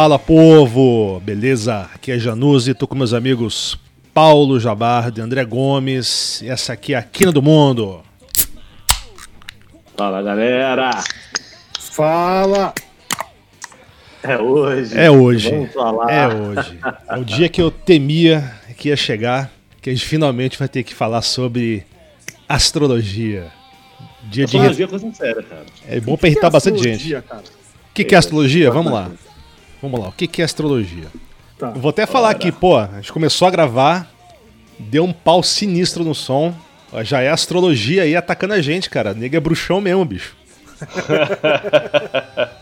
Fala povo, beleza? Aqui é Januzzi, tô com meus amigos Paulo Jabardo e André Gomes. E essa aqui é a Quina do Mundo. Fala galera! Fala! É hoje. É hoje. Vamos falar. É hoje. É o dia que eu temia que ia chegar, que a gente finalmente vai ter que falar sobre astrologia. Dia de. Astrologia é coisa séria, cara. É bom pra irritar bastante gente. O que, que é astrologia? Vamos lá. Vamos lá. O que, é astrologia? Tá. Vou até falar aqui, pô, a gente começou a gravar, deu um pau sinistro no som. Já é astrologia aí atacando a gente, cara. Nega é bruxão mesmo, bicho.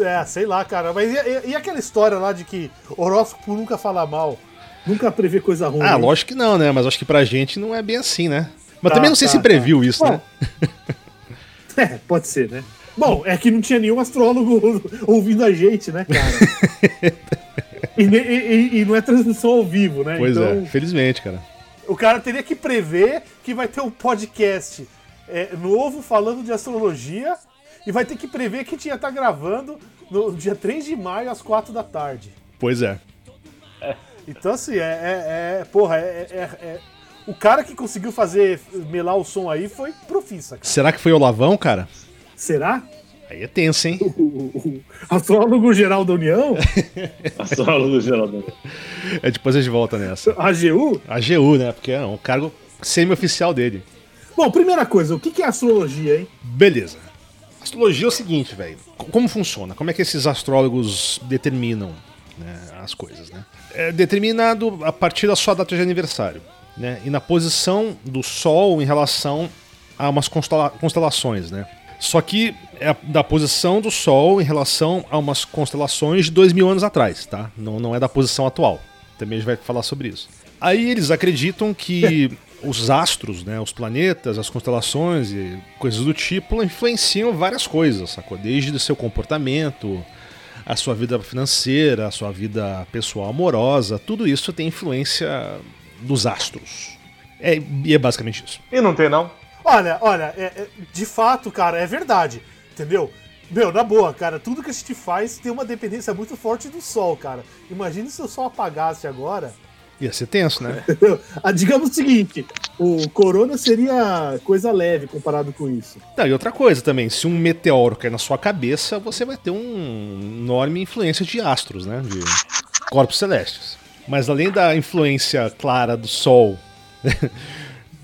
É, sei lá, cara. Mas e, e- e aquela história lá de que horóscopo nunca fala mal? Nunca prevê coisa ruim. Ah, hein? lógico que não, né? Mas acho que pra gente não é bem assim, né? Mas Tá, também não sei tá, se previu isso, Bom, né? É, pode ser, né? Bom, é que não tinha nenhum astrólogo ouvindo a gente, né, cara? e, e- e- não é transmissão ao vivo, né? Pois então, é, felizmente, cara. o cara teria que prever que vai ter um podcast é, novo falando de astrologia e vai ter que prever que a gente ia estar gravando no dia 3 de maio às 4 da tarde. Pois é. Então, assim, é. é, é- porra, é, é- é- O cara que conseguiu fazer melar o som aí foi profissa, cara. Será que foi o Lavão, cara? Será? Aí é tenso, hein? O, o- o astrólogo geral da União, Astrólogo geral. É, depois a gente volta nessa. AGU? A AGU, né? Porque é um cargo semi-oficial dele. Bom, primeira coisa, o que é astrologia, hein? Beleza. Astrologia é o seguinte, velho. Como funciona? Como é que esses astrólogos determinam né, as coisas, né? É determinado a partir da sua data de aniversário, né? E na posição do Sol em relação a umas constela- constelações, né? Só que é da posição do Sol em relação a umas constelações de dois mil anos atrás, tá? Não, não é da posição atual. Também a gente vai falar sobre isso. Aí eles acreditam que os astros, né, os planetas, as constelações e coisas do tipo influenciam várias coisas, sacou? Desde o seu comportamento, a sua vida financeira, a sua vida pessoal amorosa, tudo isso tem influência dos astros. É, e é basicamente isso. E não tem, não? Olha, olha, é- é- de fato, cara, é verdade, entendeu? Meu, na boa, cara, tudo que a gente faz tem uma dependência muito forte do sol, cara. Imagina se o sol apagasse agora. Ia ser tenso, né? Ah, digamos o seguinte, o corona seria coisa leve comparado com isso. Não, e outra coisa também, se um meteoro cair na sua cabeça, você vai ter um enorme influência de astros, né? De corpos celestes. Mas além da influência clara do Sol,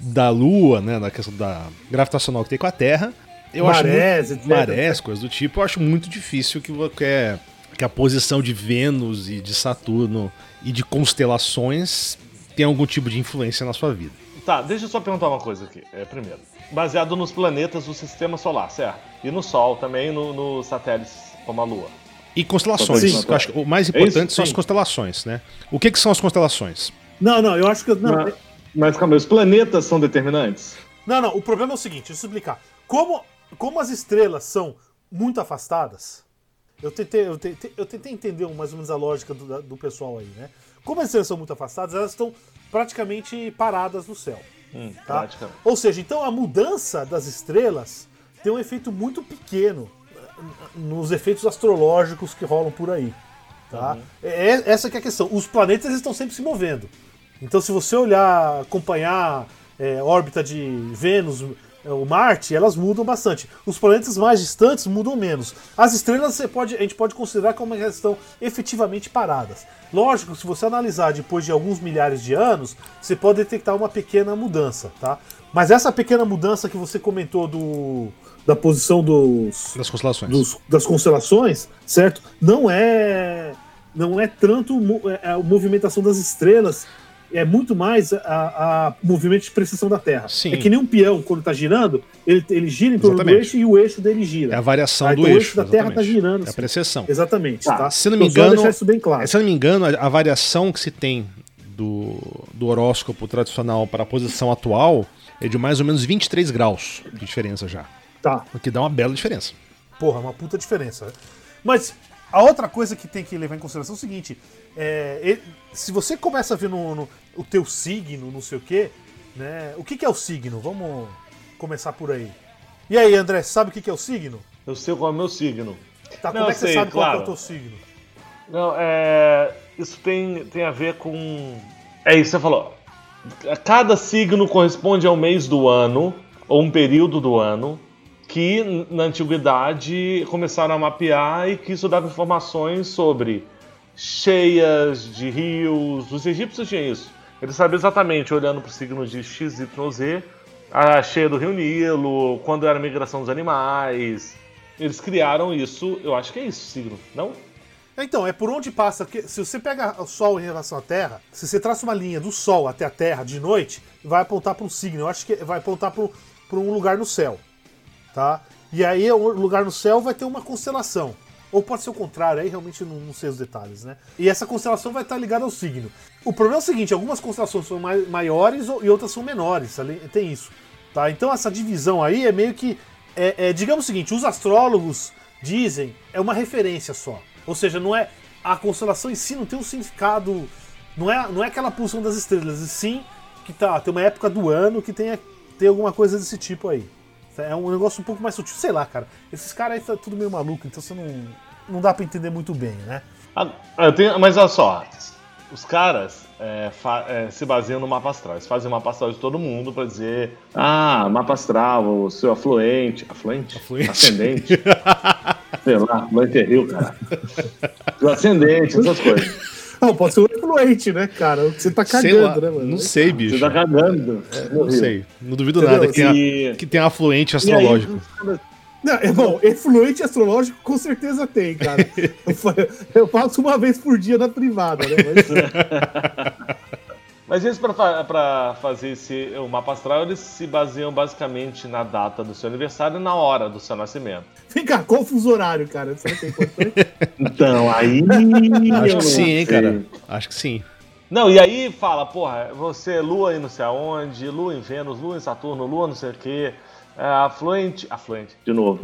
da Lua, né? Na questão da gravitacional que tem com a Terra, eu Marés, acho muito, marés, coisas do tipo, eu acho muito difícil que, que, é- que a posição de Vênus e de Saturno e de constelações tenha algum tipo de influência na sua vida. Tá, deixa eu só perguntar uma coisa aqui. É, primeiro, baseado nos planetas do sistema solar, certo? E no Sol também, no- nos satélites como a Lua. E constelações. Sim. Eu acho que o mais isso? importante são as constelações, né? O que, que são as constelações? Não, não, eu acho que. Não, Mas, mas calma os planetas são determinantes? não, não, o problema é o seguinte, deixa eu explicar. Como, como as estrelas são muito afastadas, eu tentei, eu tentei, eu tentei entender mais ou menos a lógica do, do pessoal aí, né? Como as estrelas são muito afastadas, elas estão praticamente paradas no céu. Hum, Tá? praticamente. Ou seja, então a mudança das estrelas tem um efeito muito pequeno eh, nos efeitos astrológicos que rolam por aí. Tá? É, essa que é a questão. Os planetas estão sempre se movendo. Então, se você olhar, acompanhar é, órbita de Vênus, é, o Marte, elas mudam bastante. Os planetas mais distantes mudam menos. As estrelas você pode, a gente pode considerar como elas estão efetivamente paradas. Lógico, se você analisar depois de alguns milhares de anos, você pode detectar uma pequena mudança, tá? Mas essa pequena mudança que você comentou do, da posição dos, Das constelações. dos- das constelações, certo? Não é não é tanto mo- é, a movimentação das estrelas, é muito mais a, a movimento de precessão da Terra. Sim. É que nem um peão, quando está girando, ele, ele gira em torno do Exatamente. eixo e o eixo dele É gira. a variação Ah, do então o eixo. eixo da Terra tá exatamente. girando, É a precessão. Exatamente, tá? Se não me Então, engano, isso bem claro. se eu não me engano, a, a variação que se tem do, do horóscopo tradicional para a posição atual é de mais ou menos 23 graus de diferença já. Tá. O que dá uma bela diferença. Porra, uma puta diferença. Mas a outra coisa que tem que levar em consideração é o seguinte: é, se você começa a ver no, no- o teu signo, não sei o quê, né? O que, que é o signo? Vamos começar por aí. E aí, André, sabe o que, que é o signo? Eu sei qual é o meu signo. Tá, Não, como é que você sei, sabe qual que é claro. o teu signo? Não, é. Isso tem, tem a ver com. É isso que você falou. Cada signo corresponde a um mês do ano, ou um período do ano, que na antiguidade começaram a mapear e que isso dava informações sobre cheias de rios. Os egípcios tinham isso. Eles sabiam exatamente, olhando para o signo de X, a cheia do rio Nilo, quando era a migração dos animais. Eles criaram isso, eu acho que é isso, signo, não? Então, é por onde passa. Porque se você pega o Sol em relação à Terra, se você traça uma linha do Sol até a Terra de noite, vai apontar para um signo. Eu acho que vai apontar para um lugar no céu. Tá? E aí, o lugar no céu vai ter uma constelação. Ou pode ser o contrário, aí realmente não, não sei os detalhes, né? E essa constelação vai estar ligada ao signo. O problema é o seguinte: algumas constelações são maiores e outras são menores. Tem isso. Tá? Então, essa divisão aí é meio que. É, é, digamos o seguinte: os astrólogos dizem, é uma referência só. Ou seja, não é a constelação em si não tem um significado, não é, não é aquela pulsão das estrelas, e sim que tá, tem uma época do ano que tem, tem alguma coisa desse tipo aí. É um negócio um pouco mais sutil, sei lá, cara. Esses caras aí tá tudo meio maluco, então você não, não dá para entender muito bem, né? Ah, tenho, mas olha só, os caras é, fa, é, se baseiam no mapa astral. Eles fazem o mapa astral de todo mundo para dizer: Ah, mapa astral, o seu afluente. Afluente? afluente. Ascendente. Sei lá, afluente é rio, cara. O ascendente, essas coisas. Não, pode ser o efluente, né, cara? Você tá cagando, né, mano? Não sei, bicho. Você tá cagando. É, não sei. Não duvido Entendeu? nada que, tenha, que tenha afluente astrológico. Aí, não, bom, efluente astrológico com certeza tem, cara. Eu faço uma vez por dia na privada, né? Mas, Mas eles, para fazer esse, o mapa astral, eles se baseiam basicamente na data do seu aniversário e na hora do seu nascimento. Vem cá, qual fuso horário, cara? Será que é importante? então, aí. Acho que sim, hein, cara. Acho que sim. Não, e aí fala, porra, você, lua aí não sei aonde, lua em Vênus, lua em Saturno, lua não sei o quê. É, afluente. Afluente, de novo.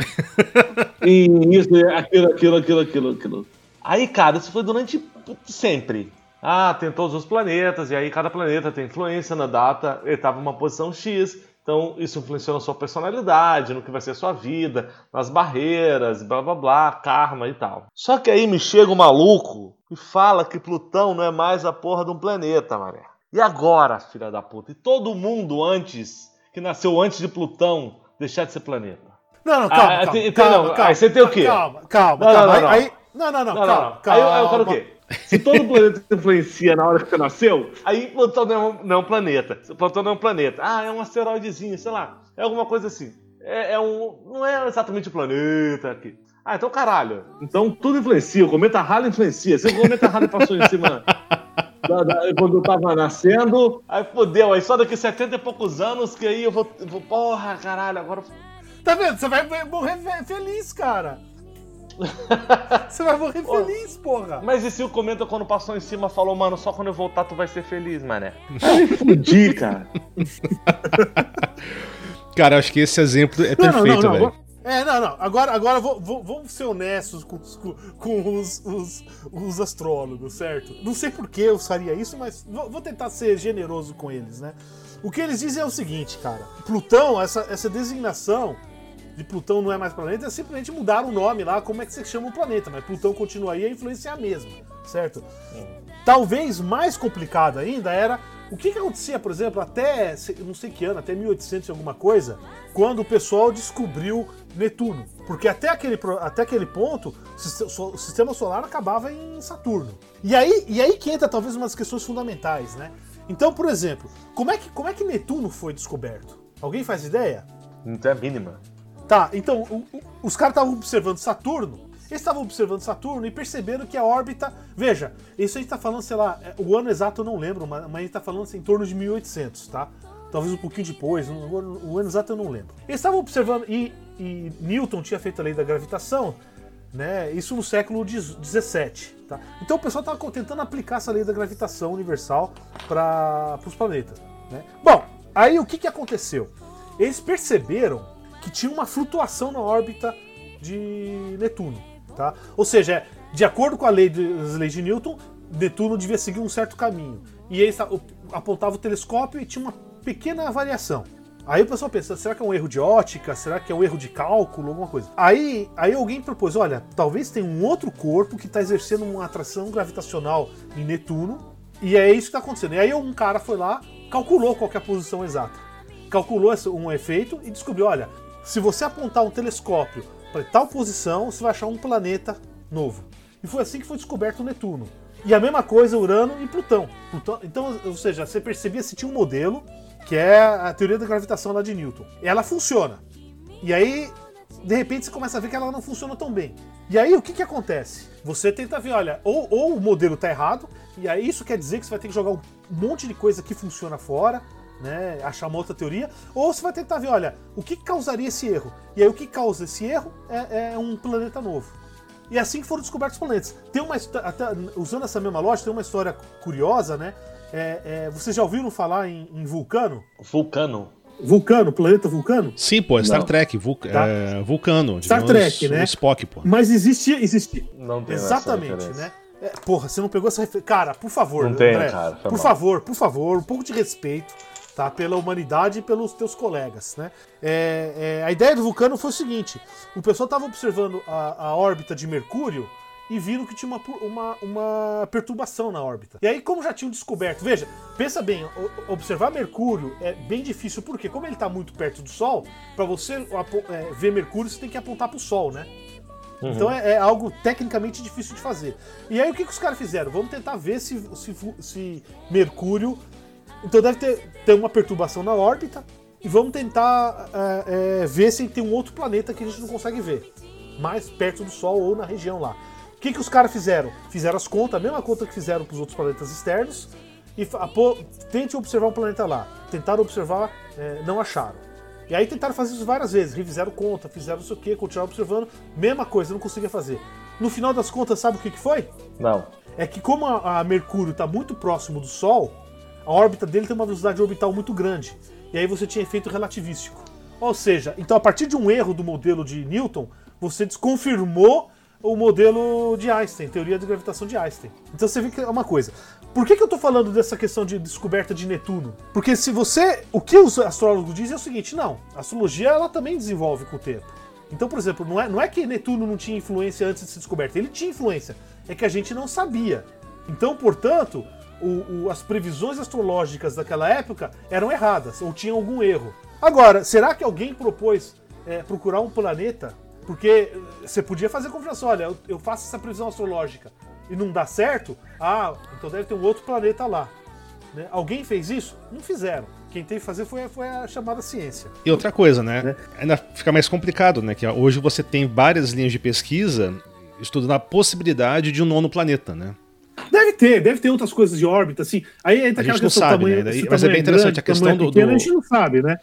e isso, aquilo, aquilo, aquilo, aquilo, aquilo. Aí, cara, isso foi durante sempre. Ah, tem todos os planetas, e aí cada planeta tem influência na data, ele estava uma posição X, então isso influenciou na sua personalidade, no que vai ser a sua vida, nas barreiras, blá blá blá, karma e tal. Só que aí me chega um maluco e fala que Plutão não é mais a porra de um planeta, mané. E agora, filha da puta? E todo mundo antes, que nasceu antes de Plutão, deixar de ser planeta. Não, não, calma, ah, calma, tem, calma, não, calma, Aí você tem o quê? Calma, calma, não, calma. Não, não, aí, não, não, não, não, calma, calma. Aí eu, eu quero o quê? Se todo planeta influencia na hora que você nasceu, aí Plutão não é, um, não é um planeta. Plutão não é um planeta. Ah, é um asteroidezinho, sei lá. É alguma coisa assim. É, é um. Não é exatamente um planeta aqui. Ah, então caralho. Então tudo influencia. O cometa Halley influencia. Se o cometa Halley passou em cima da, da, quando eu tava nascendo. Aí fodeu, aí só daqui 70 e poucos anos que aí eu vou. vou porra, caralho, agora. Tá vendo? Você vai morrer feliz, cara. Você vai morrer feliz, porra. Mas e se o comenta quando passou em cima falou, mano, só quando eu voltar tu vai ser feliz, mané? Aí fudi, cara. cara, acho que esse exemplo é perfeito, velho. É, não, não. Agora, agora vou, vou, vamos ser honestos com, com, com os, os, os, astrólogos, certo? Não sei por que eu faria isso, mas vou, vou, tentar ser generoso com eles, né? O que eles dizem é o seguinte, cara. Plutão, essa, essa designação de Plutão não é mais planeta, é simplesmente mudar o nome lá, como é que você chama o planeta, mas Plutão continua aí, a influência a mesma, certo? Talvez mais complicado ainda era o que, que acontecia, por exemplo, até não sei que ano, até 1800 e alguma coisa, quando o pessoal descobriu Netuno. Porque até aquele, até aquele ponto, o sistema solar acabava em Saturno. E aí, e aí que entra talvez umas questões fundamentais, né? Então, por exemplo, como é que, como é que Netuno foi descoberto? Alguém faz ideia? Não tem a mínima. Tá, então o, o, os caras estavam observando Saturno. Eles estavam observando Saturno e perceberam que a órbita. Veja, isso a gente tá falando, sei lá, é, o ano exato eu não lembro, mas, mas a gente tá falando assim, em torno de 1800, tá? Talvez um pouquinho depois, o, o ano exato eu não lembro. Eles estavam observando, e, e Newton tinha feito a lei da gravitação, né? Isso no século XVII. Tá? Então o pessoal estava tentando aplicar essa lei da gravitação universal para os planetas. Né? Bom, aí o que, que aconteceu? Eles perceberam que tinha uma flutuação na órbita de Netuno. Tá? Ou seja, de acordo com a lei de, as leis de Newton, Netuno devia seguir um certo caminho. E aí apontava o telescópio e tinha uma pequena variação. Aí o pessoal pensa, será que é um erro de ótica? Será que é um erro de cálculo? Alguma coisa. Aí, aí alguém propôs, olha, talvez tenha um outro corpo que está exercendo uma atração gravitacional em Netuno, e é isso que está acontecendo. E aí um cara foi lá, calculou qual é a posição exata. Calculou um efeito e descobriu, olha, se você apontar um telescópio para tal posição, você vai achar um planeta novo. E foi assim que foi descoberto o Netuno. E a mesma coisa Urano e Plutão. Plutão então, ou seja, você percebia se tinha um modelo que é a teoria da gravitação lá de Newton. Ela funciona. E aí, de repente, você começa a ver que ela não funciona tão bem. E aí, o que, que acontece? Você tenta ver, olha, ou, ou o modelo está errado, e aí isso quer dizer que você vai ter que jogar um monte de coisa que funciona fora, né, achar uma outra teoria, ou você vai tentar ver, olha, o que causaria esse erro? E aí o que causa esse erro é, é um planeta novo. E é assim que foram descobertos os planetas. Tem uma até, usando essa mesma lógica, tem uma história curiosa, né? É, é, vocês já ouviram falar em, em Vulcano? Vulcano. Vulcano, planeta Vulcano? Sim, pô, é Star Não. Trek, Vulc tá. é, Vulcano. Star Trek, né? Spock, pô. Mas existia. existia... Não tem Exatamente, né? É, porra, você não pegou essa referência. Cara, por favor, não tem, André, cara, por mal. favor, por favor, um pouco de respeito. Tá, pela humanidade e pelos teus colegas. Né? É, é, a ideia do Vulcano foi o seguinte: o pessoal estava observando a, a órbita de Mercúrio e viram que tinha uma, uma, uma, perturbação na órbita. E aí, como já tinham descoberto, veja, pensa bem, observar Mercúrio é bem difícil, porque como ele está muito perto do Sol, para você é, ver Mercúrio, você tem que apontar para o Sol, né? Uhum. Então é, é, algo tecnicamente difícil de fazer. E aí o que, que os caras fizeram? Vamos tentar ver se, se, se Mercúrio. Então deve ter, ter uma perturbação na órbita. E vamos tentar é, é, ver se tem um outro planeta que a gente não consegue ver. Mais perto do Sol ou na região lá. O que, que os caras fizeram? Fizeram as contas, a mesma conta que fizeram para os outros planetas externos, e pô, tente observar um planeta lá. Tentaram observar, é, não acharam. E aí tentaram fazer isso várias vezes, revisaram conta, fizeram não sei o que, continuaram observando, mesma coisa, não conseguia fazer. No final das contas, sabe o que, que foi? Não. É que como a, a Mercúrio está muito próximo do Sol, a órbita dele tem uma velocidade orbital muito grande. E aí você tinha efeito relativístico. Ou seja, então a partir de um erro do modelo de Newton, você desconfirmou o modelo de Einstein, teoria de gravitação de Einstein. Então você vê que é uma coisa. Por que, que eu estou falando dessa questão de descoberta de Netuno? Porque se você. O que os astrólogos dizem é o seguinte: não, a astrologia ela também desenvolve com o tempo. Então, por exemplo, não é, não é que Netuno não tinha influência antes de ser descoberto, ele tinha influência, é que a gente não sabia. Então, portanto, o, o, as previsões astrológicas daquela época eram erradas, ou tinham algum erro. Agora, será que alguém propôs é, procurar um planeta porque eh, você podia fazer confirmação, olha, eu, eu faço essa previsão astrológica e não dá certo, ah, então deve ter um outro planeta lá. Né? Alguém fez isso? Não fizeram. Quem teve que fazer foi, foi a chamada ciência. E outra coisa, né? né? Ainda fica mais complicado, né? Que hoje você tem várias linhas de pesquisa estudando a possibilidade de um nono planeta, né? Deve ter, deve ter outras coisas de órbita, assim. Aí entra aquela questão sabe, tamanho, né? Mas é bem interessante grande, a questão do, pequeno, do. A gente não sabe, né?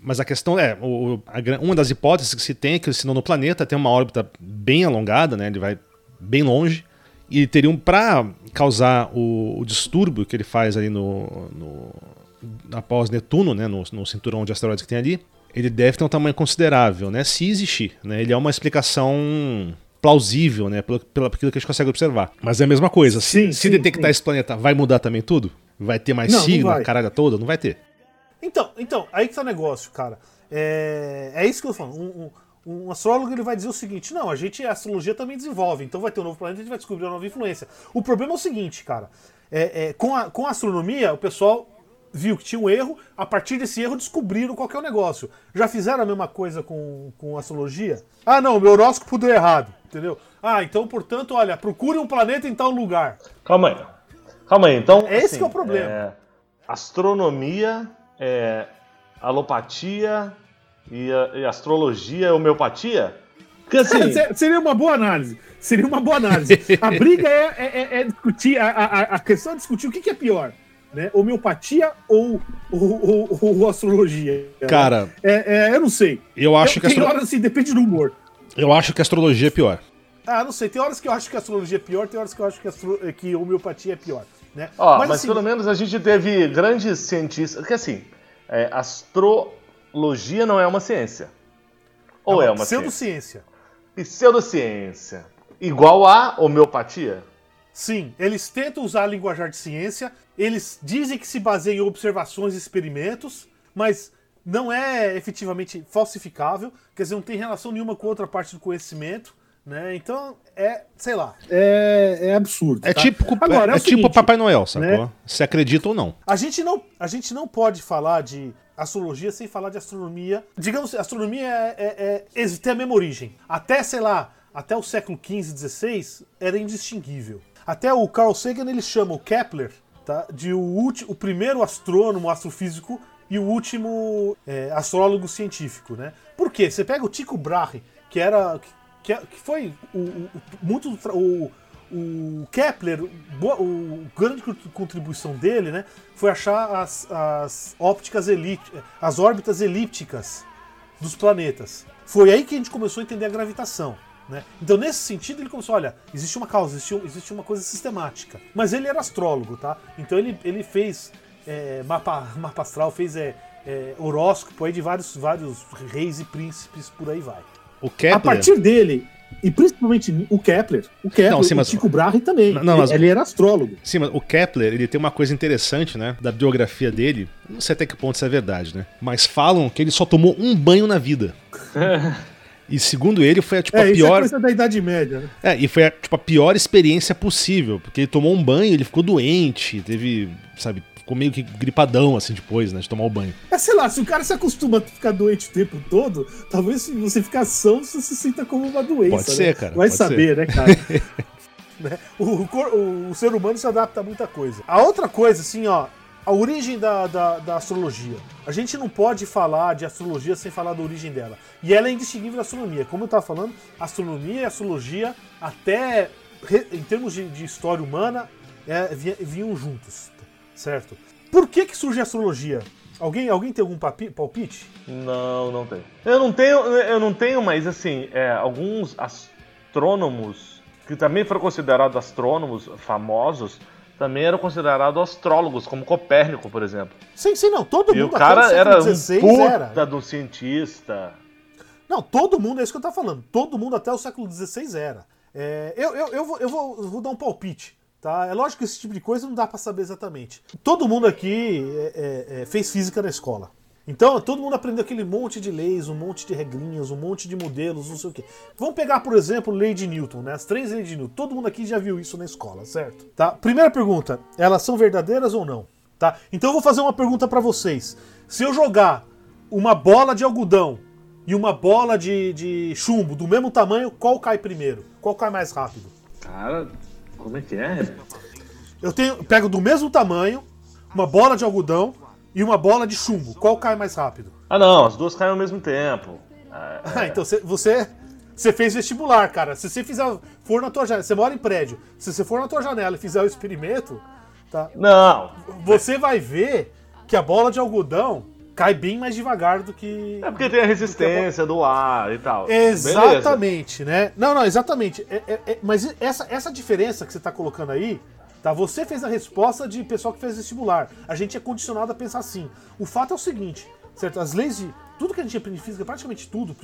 Mas a questão é, o, a, uma das hipóteses que se tem é que esse nono planeta tem uma órbita bem alongada, né? Ele vai bem longe. E teriam para causar o, o, distúrbio que ele faz ali no, no após Netuno, né, no, no, cinturão de asteroides que tem ali, ele deve ter um tamanho considerável, né, se existir. Né, ele é uma explicação plausível, né, pelo, pelo aquilo que a gente consegue observar. Mas é a mesma coisa. Sim, se, sim, se detectar sim. esse planeta, vai mudar também tudo? Vai ter mais não, signo, a caralho toda? Não vai ter. Então, então, aí que tá o negócio, cara. É, é isso que eu tô falando. Um, um, um, astrólogo ele vai dizer o seguinte: não, a gente, a astrologia também desenvolve, então vai ter um novo planeta, a gente vai descobrir uma nova influência. O problema é o seguinte, cara. É, é, com, a, com a astronomia, o pessoal viu que tinha um erro, a partir desse erro descobriram qual é o negócio. Já fizeram a mesma coisa com, com astrologia? Ah, não, meu horóscopo deu errado, entendeu? Ah, então, portanto, olha, procure um planeta em tal lugar. Calma aí. Calma aí, então. É esse assim, que é o problema. É, astronomia é, alopatia e, e astrologia é homeopatia? Porque, assim... Seria uma boa análise. Seria uma boa análise. A briga é, é, é, é discutir, a, a, a, questão é discutir o que, que é pior. Né? Homeopatia ou, ou, ou, ou astrologia? Cara, é, é, eu não sei. Eu acho eu, que tem astro... horas assim, depende do humor. Eu acho que a astrologia é pior. Ah, não sei. Tem horas que eu acho que a astrologia é pior, tem horas que eu acho que, astro... que homeopatia é pior. Né? Ó, mas, mas assim, pelo menos a gente teve grandes cientistas. Porque assim, é, astrologia não é uma ciência. Ou é, é uma pseudociência. Pseudociência. Igual a homeopatia? Sim, eles tentam usar a linguajar de ciência, eles dizem que se baseiam em observações e experimentos, mas não é efetivamente falsificável, quer dizer, não tem relação nenhuma com outra parte do conhecimento, né? Então, é, sei lá, é, é absurdo. É tá? tipo, Agora, é, o é tipo seguinte, Papai Noel, sacou? né? Se acredita ou não. A gente não, a gente não pode falar de astrologia sem falar de astronomia. Digamos, astronomia é, é, é, tem a mesma origem. Até, sei lá, até o século XV, XVI, era indistinguível. Até o Carl Sagan, ele chama o Kepler tá, de o, ulti- o primeiro astrônomo, astrofísico e o último é, astrólogo científico, né? Por quê? Você pega o Tycho Brahe, que era... que, que foi o, o- muito... o, o Kepler, boa, o grande co- contribuição dele, né, foi achar as, as ópticas elípticas, as órbitas elípticas dos planetas. Foi aí que a gente começou a entender a gravitação. Né? Então, nesse sentido, ele começou: olha, existe uma causa, existe, um- existe uma coisa sistemática. Mas ele era astrólogo, tá? Então, ele, ele fez é, mapa, mapa astral, fez é, é, horóscopo aí de vários, vários reis e príncipes, por aí vai. O Kepler. A partir dele, e principalmente o Kepler, o Kepler, Não, sim, mas- o Tycho Brahe também. Não, não, mas- ele, ele era astrólogo. Sim, mas o Kepler, ele tem uma coisa interessante, né? Da biografia dele. Não sei até que ponto isso é verdade, né? Mas falam que ele só tomou um banho na vida. E segundo ele, foi tipo, É, a isso é pior. coisa da Idade Média, né? É, e foi a, tipo, a pior experiência possível. Porque ele tomou um banho, ele ficou doente, teve, sabe, ficou meio que gripadão, assim, depois, né? De tomar o banho. É, sei lá, se o cara se acostuma a ficar doente o tempo todo, talvez se você ficar são, você se sinta como uma doença. Pode ser, né? cara, Vai saber, né, cara? Né? O, o- o ser humano se adapta a muita coisa. A outra coisa, assim, ó, a origem da, da, da astrologia. A gente não pode falar de astrologia sem falar da origem dela. E ela é indistinguível da astronomia. Como eu tava falando, astronomia e astrologia, até em termos de, de história humana, é, vi- vinham juntos, certo? Por que que surge a astrologia? Alguém, alguém tem algum palpite? Não, não tem. Eu não tenho, eu não tenho, mas assim, é, alguns astrônomos que também foram considerados astrônomos famosos também eram considerados astrólogos, como Copérnico, por exemplo. Sim, sim, não. Todo E mundo o cara até era um XVI puta era. do cientista. Não, todo mundo, é isso que eu tava falando. Todo mundo até o século XVI era. É, eu, eu, eu, vou, eu, vou, vou dar um palpite. Tá? É lógico que esse tipo de coisa não dá pra saber exatamente. Todo mundo aqui é, é, é, fez física na escola. Então, todo mundo aprendeu aquele monte de leis, um monte de regrinhas, um monte de modelos, não sei o quê. Vamos pegar, por exemplo, lei de Newton, né? As três leis de Newton. Todo mundo aqui já viu isso na escola, certo? Tá? Primeira pergunta: elas são verdadeiras ou não? Tá? Então eu vou fazer uma pergunta pra vocês. Se eu jogar uma bola de algodão e uma bola de, de chumbo do mesmo tamanho, qual cai primeiro? Qual cai mais rápido? Cara, como é que é? Eu tenho, pego do mesmo tamanho uma bola de algodão e uma bola de chumbo. Qual cai mais rápido? Ah, não, as duas caem ao mesmo tempo. É, Ah, então você, você fez vestibular, cara. Se você fizer for na tua janela, você mora em prédio. Se você for na tua janela e fizer o experimento, tá? Não, Você vai ver que a bola de algodão cai bem mais devagar do que é porque tem a resistência do ar e tal. Exatamente, né? Não, não, exatamente. É- é- é- mas essa, essa diferença que você está colocando aí, tá? Você fez a resposta de pessoal que fez vestibular. A gente é condicionado a pensar assim. O fato é o seguinte, certo? As leis de. Tudo que a gente aprende em física, praticamente tudo.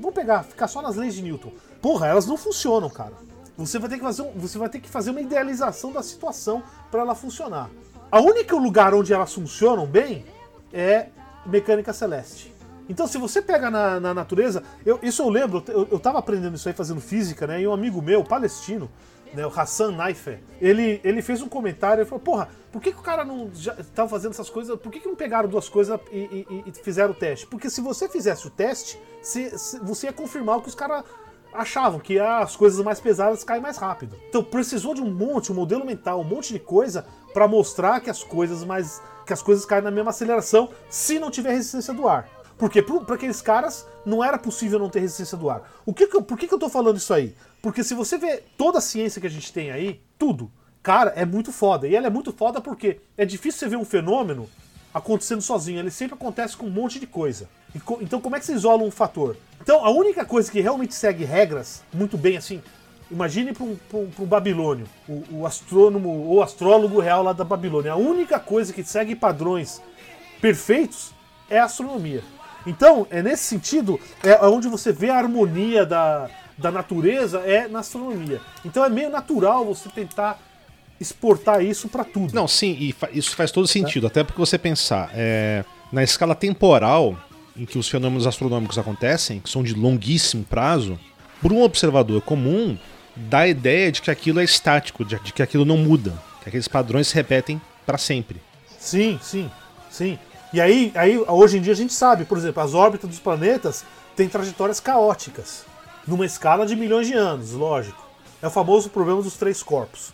Vamos pegar, ficar só nas leis de Newton. Porra, elas não funcionam, cara. Você vai ter que fazer, um- você vai ter que fazer uma idealização da situação para ela funcionar. A única lugar onde elas funcionam bem é mecânica celeste. Então, se você pega na, na natureza, eu- isso eu lembro, eu, eu tava aprendendo isso aí fazendo física, né? E um amigo meu, palestino, né, o Hassan Naife, ele, ele fez um comentário e falou: Porra, por que, que o cara não já tava fazendo essas coisas? Por que, que não pegaram duas coisas e, e- e- fizeram o teste? Porque se você fizesse o teste, se- se- você ia confirmar o que os caras achavam que as coisas mais pesadas caem mais rápido. Então precisou de um monte, um modelo mental, um monte de coisa para mostrar que as coisas mais que as coisas caem na mesma aceleração se não tiver resistência do ar. Porque para aqueles caras não era possível não ter resistência do ar. O que que eu- por que, que eu tô falando isso aí? Porque se você vê toda a ciência que a gente tem aí, tudo, cara, é muito foda. E ela é muito foda porque é difícil você ver um fenômeno acontecendo sozinho. Ele sempre acontece com um monte de coisa. Co- Então, como é que você isola um fator? Então, a única coisa que realmente segue regras muito bem assim. Imagine para um, um- um babilônio, o, o astrônomo ou astrólogo real lá da Babilônia. A única coisa que segue padrões perfeitos é a astronomia. Então, é nesse sentido, é onde você vê a harmonia da, da natureza é na astronomia. Então é meio natural você tentar exportar isso para tudo. Não, sim, e fa- isso faz todo sentido. Até porque você pensar, é, na escala temporal em que os fenômenos astronômicos acontecem, que são de longuíssimo prazo, para um observador comum, dá a ideia de que aquilo é estático, de, de que aquilo não muda, que aqueles padrões se repetem para sempre. Sim, sim, sim. E aí, aí, hoje em dia a gente sabe, por exemplo, as órbitas dos planetas têm trajetórias caóticas, numa escala de milhões de anos, lógico. É o famoso problema dos três corpos.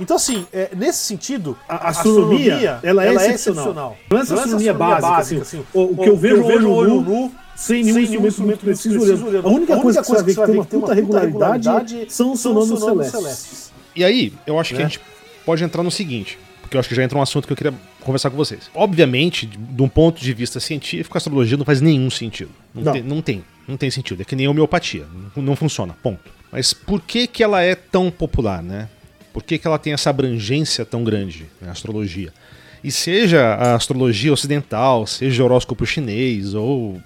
Então, assim, é, nesse sentido, a astronomia, ela, é, ela é excepcional. Não é essa astronomia, básica, básica assim, assim, o, o, que eu vejo, hoje no olho nu, sem nenhum instrumento muito preciso, preciso olhando. A única, a única coisa que você vai ver que tem uma puta regularidade são os fenômenos celestes. E aí, eu acho que a né? gente pode entrar no seguinte, porque eu acho que já entra um assunto que eu queria conversar com vocês. Obviamente, de um ponto de vista científico, a astrologia não faz nenhum sentido. Não, não. Tem, não tem, não tem sentido. É que nem homeopatia. Não, não funciona, ponto. Mas por que, que ela é tão popular, né? Por que, que ela tem essa abrangência tão grande, né, a astrologia? E seja a astrologia ocidental, seja o horóscopo chinês ou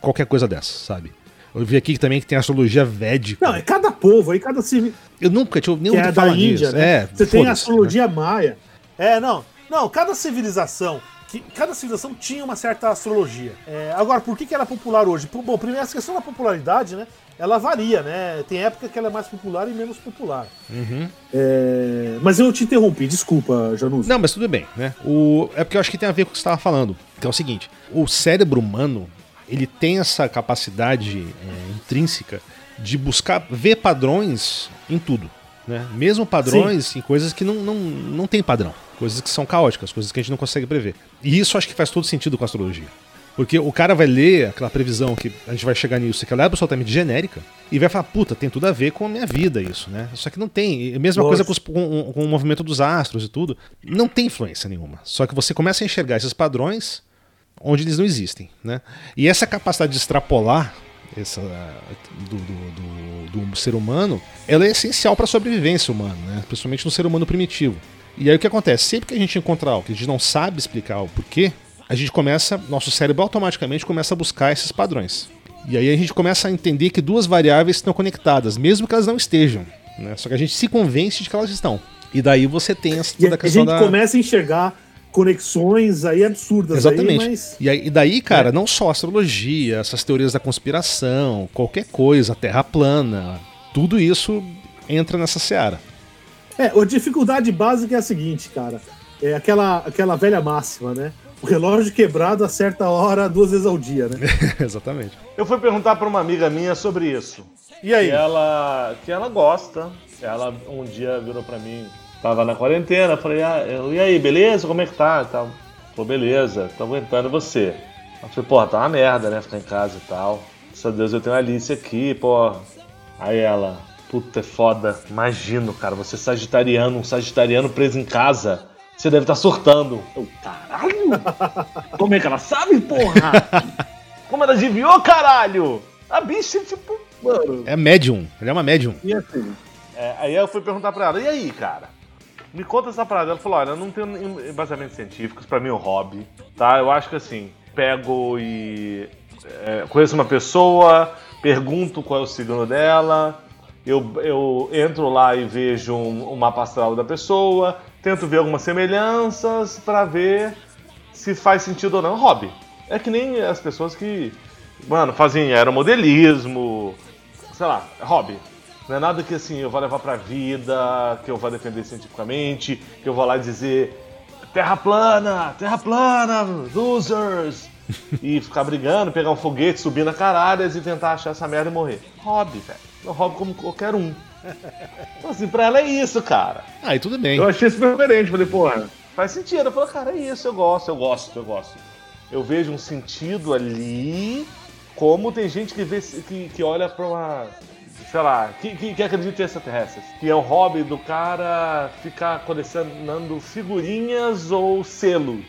qualquer coisa dessa, sabe? Eu vi aqui também que tem astrologia védica. Não, é cada povo, aí cada civil. Eu nunca tinha nem ouvido é falar da Índia, disso. Né? É, Você tem a astrologia né? maia. É, não. Não, cada civilização que cada civilização tinha uma certa astrologia. É, agora, por que, que ela é popular hoje? Bom, primeiro, essa questão da popularidade, né? Ela varia, né? Tem época que ela é mais popular e menos popular. Uhum. É... Mas eu te interrompi, desculpa, Janus. Não, mas tudo bem, né? O... É porque eu acho que tem a ver com o que você estava falando. Que é o seguinte: o cérebro humano ele tem essa capacidade é, intrínseca de buscar ver padrões em tudo. Né? Mesmo padrões Sim. em coisas que não, não, não tem padrão. Coisas que são caóticas, coisas que a gente não consegue prever. E isso acho que faz todo sentido com a astrologia. Porque o cara vai ler aquela previsão que a gente vai chegar nisso, que ela é absolutamente genérica, e vai falar, puta, tem tudo a ver com a minha vida isso, né? Só que não tem. Mesma Nossa. coisa com, os, com, com, o movimento dos astros e tudo. Não tem influência nenhuma. Só que você começa a enxergar esses padrões onde eles não existem, né? E essa capacidade de extrapolar essa, do, do, do, do ser humano, ela é essencial para a sobrevivência humana, né? principalmente no ser humano primitivo. E aí o que acontece? Sempre que a gente encontrar algo que a gente não sabe explicar o porquê, a gente começa, nosso cérebro automaticamente começa a buscar esses padrões. E aí a gente começa a entender que duas variáveis estão conectadas, mesmo que elas não estejam. Né? Só que a gente se convence de que elas estão. E daí você tem essa, toda a questão da... A gente da... começa a enxergar conexões aí absurdas. Exatamente. Aí, mas... e, aí, e daí, cara, é. não só astrologia, essas teorias da conspiração, qualquer coisa, terra plana, tudo isso entra nessa seara. É, a dificuldade básica é a seguinte, cara. É aquela, aquela velha máxima, né? O relógio quebrado a hora duas vezes ao dia, né? Exatamente. Eu fui perguntar para uma amiga minha sobre isso. E aí? Que ela, que ela gosta. Ela um dia virou para mim Tava na quarentena, falei, ah, eu, e aí, beleza? Como é que tá? Tal. Pô, beleza, tô aguentando você. Eu falei, porra, tá uma merda, né? Ficar em casa e tal. Graças a Deus eu tenho a Alice aqui, pô. Aí ela, puta, é foda. Imagino, cara, você é sagitariano, um sagitariano preso em casa. Você deve estar tá surtando. Eu, caralho! Como é que ela sabe, porra? Como ela adivinhou, caralho? A bicha, tipo, mano. É médium, ele é uma médium. E assim? É, aí eu fui perguntar pra ela, e aí, cara? Me conta essa parada. Ela falou: olha, eu não tenho embasamentos científicos, para mim é um hobby, tá? Eu acho que assim, pego e é, conheço uma pessoa, pergunto qual é o signo dela, eu, eu entro lá e vejo um, um mapa astral da pessoa, tento ver algumas semelhanças para ver se faz sentido ou não. Hobby. É que nem as pessoas que, mano, fazem aeromodelismo, sei lá, hobby. Não é nada que assim eu vou levar pra vida, que eu vou defender cientificamente, que eu vou lá dizer terra plana, terra plana, losers! e ficar brigando, pegar um foguete, subir na caralhas e tentar achar essa merda e morrer. Hobby, velho. É um hobby como qualquer um. Então, assim, pra ela é isso, cara. Aí tudo bem. Eu achei super coerente. Falei, porra, faz sentido. Eu falei, cara, é isso, eu gosto, eu gosto, eu gosto. Eu vejo um sentido ali, como tem gente que vê que, que olha pra uma sei lá, que, que, que acredita em extraterrestres. Que é o hobby do cara ficar colecionando figurinhas ou selo.